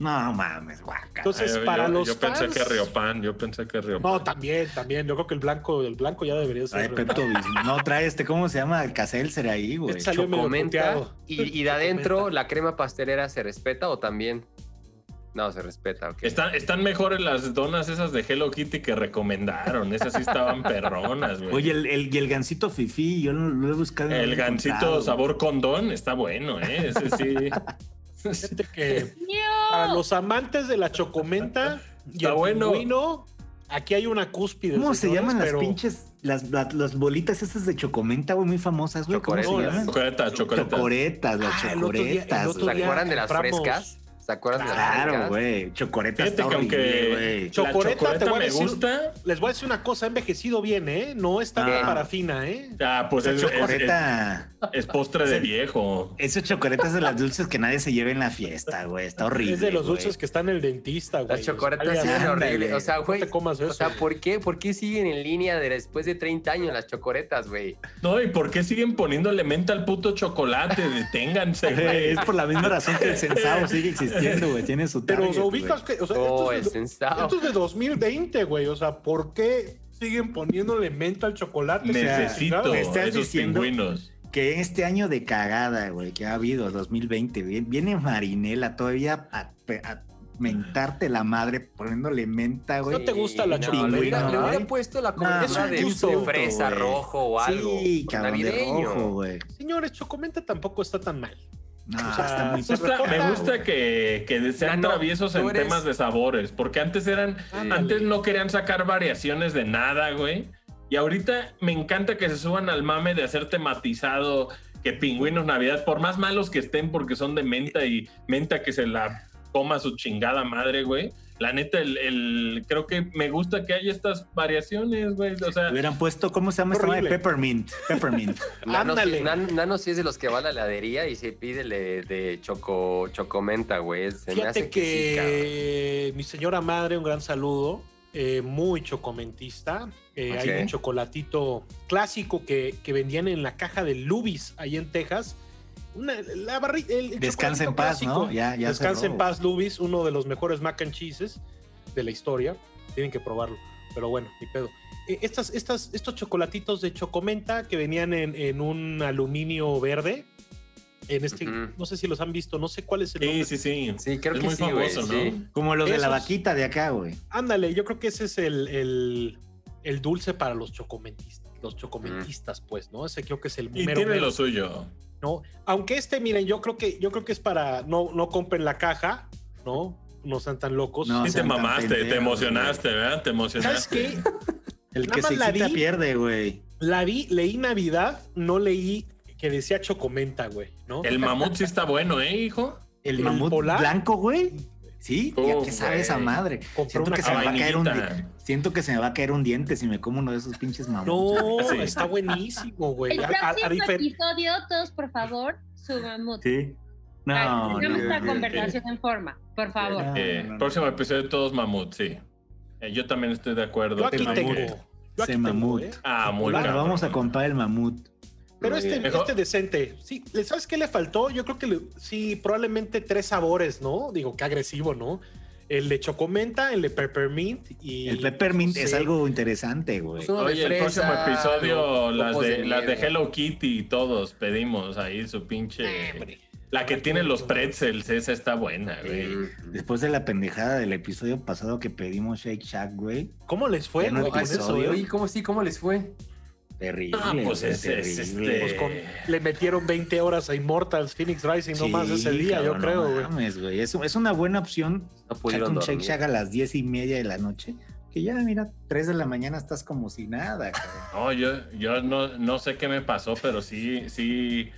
No mames, guaca. Entonces, Ay, para yo, los yo pensé que Riopan, yo pensé que Riopan. No, también, también. Yo creo que el blanco, el blanco ya debería ser. Pepto Bismol. No, trae este, ¿cómo se llama? El Caselser ahí, güey. Este Chocomenta. Y, y de <laughs> adentro. ¿la crema pastelera se respeta o también? No, se respeta, ok. Están, están mejores las donas esas de Hello Kitty que recomendaron. Esas sí estaban <laughs> perronas, güey. Oye, el, el, y el gancito fifi, yo lo, lo he buscado. el gancito sabor condón está bueno, ¿eh? Ese sí. <laughs> Fíjate que <laughs> para los amantes de la chocomenta y el bueno. pingüino, aquí hay una cúspide. ¿Cómo se señores, llaman las pero- pinches, las, las, las bolitas esas de chocomenta, güey, muy famosas, güey? ¿Cómo se Chocoretas. llaman? Chocoleta, chocoleta. Chocoretas, las Ah, el otro día- el chocoretas. otro ¿Se güey. día acuerdan de las compramos- frescas? ¿Se acuerdan de las Claro, güey. Chocoreta está horrible, güey. Cho- la Chocoleta, te chocoleta voy a me decir- gusta. Les voy a decir una cosa, ha envejecido bien, ¿eh? No está Ah. bien parafina, ¿eh? Ah, pues es, es- chocoreta. es- es postre de viejo. Esas chocoretas de las dulces que nadie se lleve en la fiesta, güey. Está horrible. es de los dulces que están en el dentista, güey. Las siguen ándale. horribles. O sea, güey. te. O sea, ¿por qué? ¿Por qué siguen en línea de después de 30 años las chocoretas, güey? No, ¿y por qué siguen poniéndole menta al puto chocolate? <laughs> Deténganse, Güey. Es por la misma razón que el sensao sigue existiendo, <laughs> güey. Tiene su Pero o sea, ubicas que. O sea, Oh, esto, es de, esto es de 2020, güey. O sea, ¿por qué siguen poniéndole menta al chocolate? Necesito me estás esos diciendo- pingüinos. Que este año de cagada, güey, que ha habido, 2020, vi- viene Marinela todavía a, a mentarte la madre poniéndole menta, güey. ¿No te gusta la no, chocolate? Le hubiera, le ¿no? hubiera puesto la es de, un gusto, de fresa rojo o algo. Sí, cabrón, de navideño. rojo, güey. Señores, Chocomenta tampoco está tan mal. No, O sea, está muy se Me gusta, reporta- me gusta que, que sean traviesos en eres- temas de sabores, porque antes eran, Ándale. antes no querían sacar variaciones de nada, güey. Y ahorita me encanta que se suban al mame de hacer tematizado que pingüinos Navidad, por más malos que estén porque son de menta y menta que se la coma su chingada madre, güey. La neta, el, el- creo que me gusta que haya estas variaciones, güey. O sea, Hubieran puesto, ¿cómo se llama esta madre? Horrible. Peppermint. Peppermint. <laughs> Nano, sí- Ándale. Nan- Nano sí es de los que va a la heladería y se pide le- de choco, chocomenta, güey. Se me Fíjate hace que, que, sí, cabrón. mi señora madre, un gran saludo, eh, muy chocomentista. Eh. Hay un chocolatito clásico que, que vendían en la caja de Lubis, ahí en Texas. Una, la barri- el, el Descansa en paz, clásico. ¿no? Ya, ya Descansa cerró. en paz, Lubis, uno de los mejores mac and cheeses de la historia. Tienen que probarlo. Pero bueno, ni pedo. Eh, estas, estas, estos chocolatitos de chocomenta que venían en, en un aluminio verde. En este, no sé si los han visto, no sé cuál es el sí, nombre. sí, sí. Sí, creo es que muy sí, famoso. ¿no? Como los de la vaquita de acá, güey. Ándale, yo creo que ese es el, el, el dulce para los chocomentistas, los chocomentistas, pues, ¿no? Ese creo que es el Y mero tiene mero, lo suyo. ¿No? Aunque este, miren, yo creo que, yo creo que es para, no, no compren la caja, ¿no? No sean tan locos. No, Sí, te mamaste, te emocionaste, ¿verdad? Te ¿Sabes emocionaste. qué? <laughs> El Nada que se la vi. pierde, güey. La vi, leí Navidad, no leí que decía chocomenta, güey, ¿no? El mamut sí está bueno, ¿eh, hijo? El ¿El mamut polar? blanco, güey. Sí, ¿y a Uf, qué sabe esa madre? Siento que se me va a caer un vainillita. di- Siento que se me va a caer un diente si me como uno de esos pinches mamuts. No, <laughs> Sí. está buenísimo, güey. El A- a- a próximo difer- episodio, todos, por favor, su mamut. Sí. No, que no, tengamos no, esta no. conversación en forma, por favor. No, Eh, no, no. Próximo episodio todos mamut, sí. Eh, yo también estoy de acuerdo. Yo aquí tengo. mamut. Yo aquí tengo, mamut. ¿eh? Ah, muy Bueno, vamos a comprar el mamut. Pero este. Mejor- este decente, sí, ¿le- ¿sabes qué le faltó? Yo creo que le- sí, probablemente tres sabores, ¿no? Digo, qué agresivo, ¿no? El de chocomenta, el de peppermint y... El peppermint no es algo interesante, güey. Pues Oye, el próximo episodio, las de, las de nieve. Hello Kitty y todos pedimos ahí su pinche. Ah, hombre. La que tiene los pretzels, esa está buena, güey. Después de la pendejada del episodio pasado que pedimos Shake Shack, güey. ¿Cómo les fue? No con eso, eh? Oye, ¿cómo sí? ¿Cómo les fue? Terrible. Ah, pues güey, es- es terrible. Pues con- le metieron 20 horas a Immortals Phoenix Rising Sí, nomás ese día, yo cabrón, creo, no güey. mames, güey. Es, es una buena opción. No un dormir. Shack a las diez y media de la noche. Que ya, mira, 3 de la mañana estás como si nada, cabrón. No, yo, yo no, no sé qué me pasó, pero sí, sí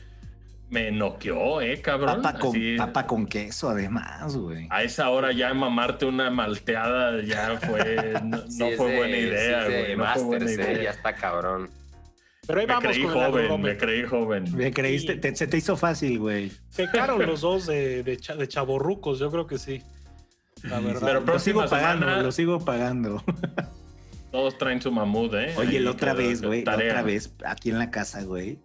me noqueó, eh, cabrón. Papa con, Así, papa con queso, además, güey. A esa hora ya mamarte una malteada ya fue, no, <laughs> Sí, no es fue buena sí idea, es de güey. No fue buena Masters, eh, idea. ya está cabrón. Pero ahí Me vamos creí con joven, me creí joven. Me creíste, Sí. te- se te hizo fácil, güey. Pecaron los dos de, de, cha- de chavorrucos, yo creo que sí. La verdad. Pero Lo sigo pagando, semana- lo sigo pagando. Todos traen su mamut, ¿eh? Oye, la otra vez, güey, la otra vez, aquí en la casa, güey.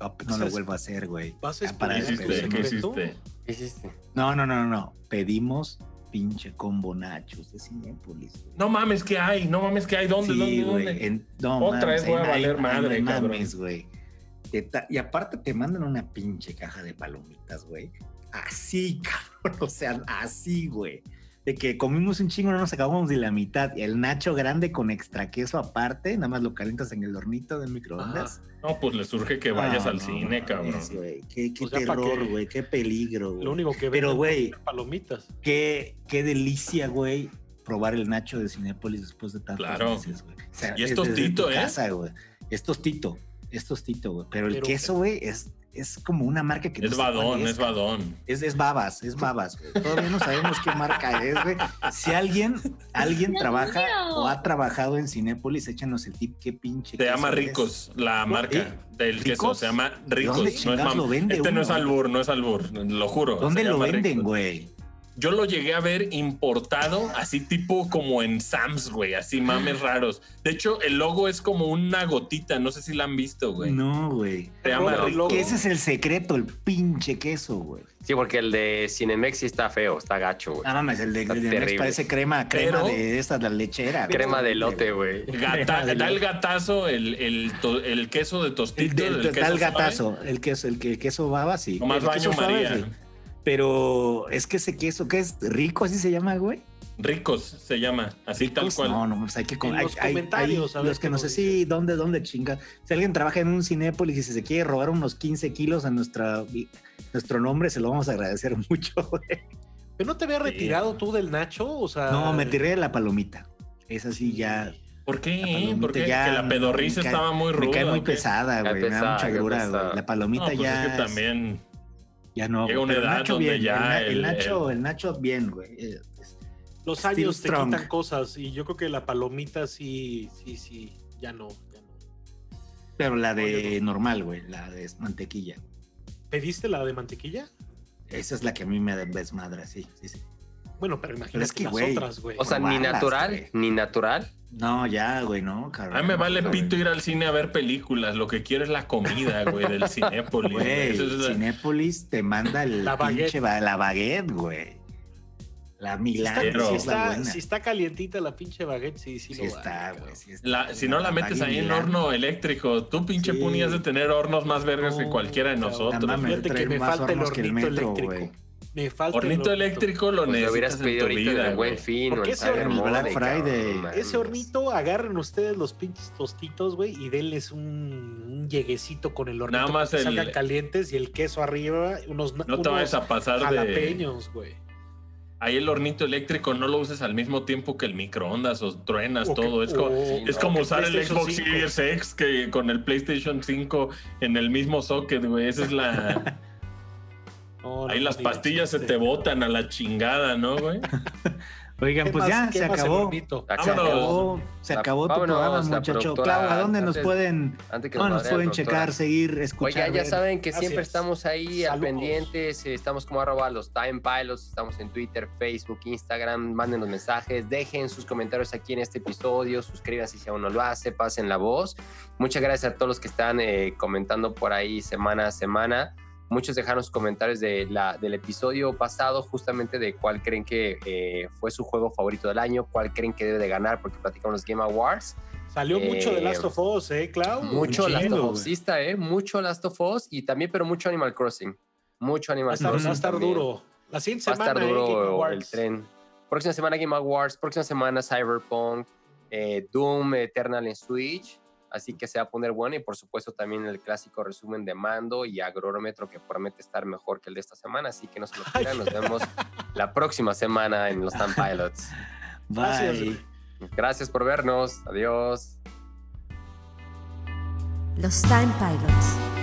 No, no lo vuelvo a hacer, güey. ¿Vas a Ah, ¿Qué hiciste? ¿Qué hiciste? ¿Qué hiciste? No, no, no, no, no. Pedimos pinche combo nachos de Cinépolis. güey. No mames, ¿qué hay? No mames, ¿qué hay? ¿Dónde? Sí, ¿Dónde? güey. ¿Dónde? en- No, Otra mames, vez voy a valer madre, no mames, güey. Y aparte te mandan una pinche caja de palomitas, güey. Así, <laughs> cabrón. O sea, así, güey. De que comimos un chingo, no nos acabamos de la mitad. Y el nacho grande con extra queso aparte, nada más lo calientas en el hornito del microondas. No, pues le surge que vayas No, al no, cine, no cabrón. Qué, qué terror, qué. güey. Qué peligro, güey. Lo único que Pero, venden güey, palomitas. qué, qué delicia, güey, probar el nacho de Cinépolis después de tantos Claro. meses, güey. O sea, Y es tostito, ¿eh? casa. Es tostito, es tostito, güey. Pero el Pero- queso, güey, es, es como una marca que no Es cuál badón, es badón. Es, es babas, es babas, güey. Todavía no sabemos qué marca es, güey. Si alguien, alguien Dios trabaja mío. o ha trabajado en Cinépolis, échanos el tip, qué pinche Se queso llama es. Ricos, la marca del queso. ¿Ricos? Se llama Ricos. dónde no es lo vende Este no es albur, no es albur, lo juro. ¿Dónde lo venden, Ricos. güey? Yo lo llegué a ver importado, así tipo como en Sam's, güey, así mames raros. De hecho, el logo es como una gotita, no sé si la han visto, güey. No, güey. Se llama No, Ricos. Que ese es el secreto, el pinche queso, güey. Sí, porque el de Cinemex sí está feo, está gacho, güey. Ah, mames, el de, terrible. parece crema, crema Pero- de esta, la lechera. güey. Crema de lote, güey. Gata- da el gatazo, el, el, to- el queso de El, tostito. el da queso el suave. gatazo, el queso, el, que- el queso baba, sí. Nomás el baño queso suave, María. sí. Pero es que ese queso, que es rico, así se llama, güey. Ricos se llama, así tal cual. No, no, pues hay que con- En hay- los hay- comentarios, hay a ver los que no sé si dónde, dónde chinga. Si alguien trabaja en un Cinépolis y si se quiere robar unos 15 kilos a nuestra, nuestro nombre, se lo vamos a agradecer <laughs> mucho, güey. ¿Pero no te había retirado tú del Nacho? O sea. No, me tiré de la palomita. Esa sí ya ¿Por qué? Porque ya que la pedorriza estaba muy ruda. me cae muy pesada, güey. Me da mucha grura, güey. La palomita No, pues ya. es que es- también. Ya no. llega una edad Nacho donde bien, ya el, el el- Nacho, el- el Nacho bien, güey. Eh, Los Still años te strong. quitan cosas y yo creo que la palomita sí, sí, sí. Ya no, ya no. Pero la de normal, güey, la de mantequilla. ¿Pediste la de mantequilla? Esa es la que a mí me desmadra, sí, sí, sí. Bueno, pero imagínate es que, las güey, otras, güey. O sea, ni natural, ni natural. No, ya, güey, no, cabrón. A mí me vale No, pito ir al cine a ver películas. Lo que quiero es la comida, güey, del <laughs> Cinépolis. Güey, es la- Cinépolis te manda el La baguette. pinche ba- la baguette, güey. La si Milán, está, Pero- si está- buena. si está calientita la pinche baguette, sí, sí, Sí lo está, güey. sí si no la metes Baguette ahí en Milán. horno eléctrico, tú pinche Sí. Puni has de tener hornos más vergas que cualquiera de nosotros. Fíjate que me falta el hornito eléctrico. Me falta el Hornito eléctrico lo Pues lo necesitas hubieras en pedido tu ahorita en buen fin o ese Monday, Black Friday. Ese hornito, agarren ustedes los pinches tostitos, güey, y denles un, un lleguecito con el hornito Nada más para que el- salgan calientes y el queso arriba, unos No te unos vayas a pasar de. jalapeños, güey. Ahí el hornito eléctrico no lo uses al mismo tiempo que el microondas o truenas todo. Es como, es no, como usar el Xbox 5. Series X que con el PlayStation 5 en el mismo socket, güey. Esa es la. <laughs> No, no Ahí las digas, pastillas se te botan a la chingada, ¿no, güey? <laughs> Oigan, ¿Qué pues ya se acabó. Se Vámonos. acabó, se acabó tu vámonos, programa, muchacho. Clau, ¿a dónde nos pueden, Antes que dónde nos nos pueden checar, seguir, escuchar? Oiga, ya saben que siempre es. estamos ahí al pendientes, estamos como arroba los Time Pilots, estamos en Twitter, Facebook, Instagram, manden los mensajes, dejen sus comentarios aquí en este episodio, suscríbanse si aún no lo hace, pasen la voz. Muchas gracias a todos los que están eh, comentando por ahí semana a semana. Muchos dejaron sus comentarios de la, del episodio pasado, justamente de cuál creen que eh, fue su juego favorito del año, cuál creen que debe de ganar, porque platicamos los Game Awards. Salió Eh, mucho de Last of Us, ¿eh, Clau? Mucho Last of güey. Us, sí está, ¿eh? Mucho Last of Us y también, pero mucho Animal Crossing. Mucho Animal Crossing. va a estar duro. La siguiente Va a semana, estar eh, Game duro el tren. Próxima semana Game Awards, próxima semana Cyberpunk, eh, Doom Eternal en Switch. Así que se va a poner bueno y por supuesto también el clásico resumen de mando y agrómetro que promete estar mejor que el de esta semana. Así que no se lo pierdan. Nos vemos la próxima semana en los Time Pilots. Gracias. Bye. Gracias por vernos. Adiós. Los Time Pilots.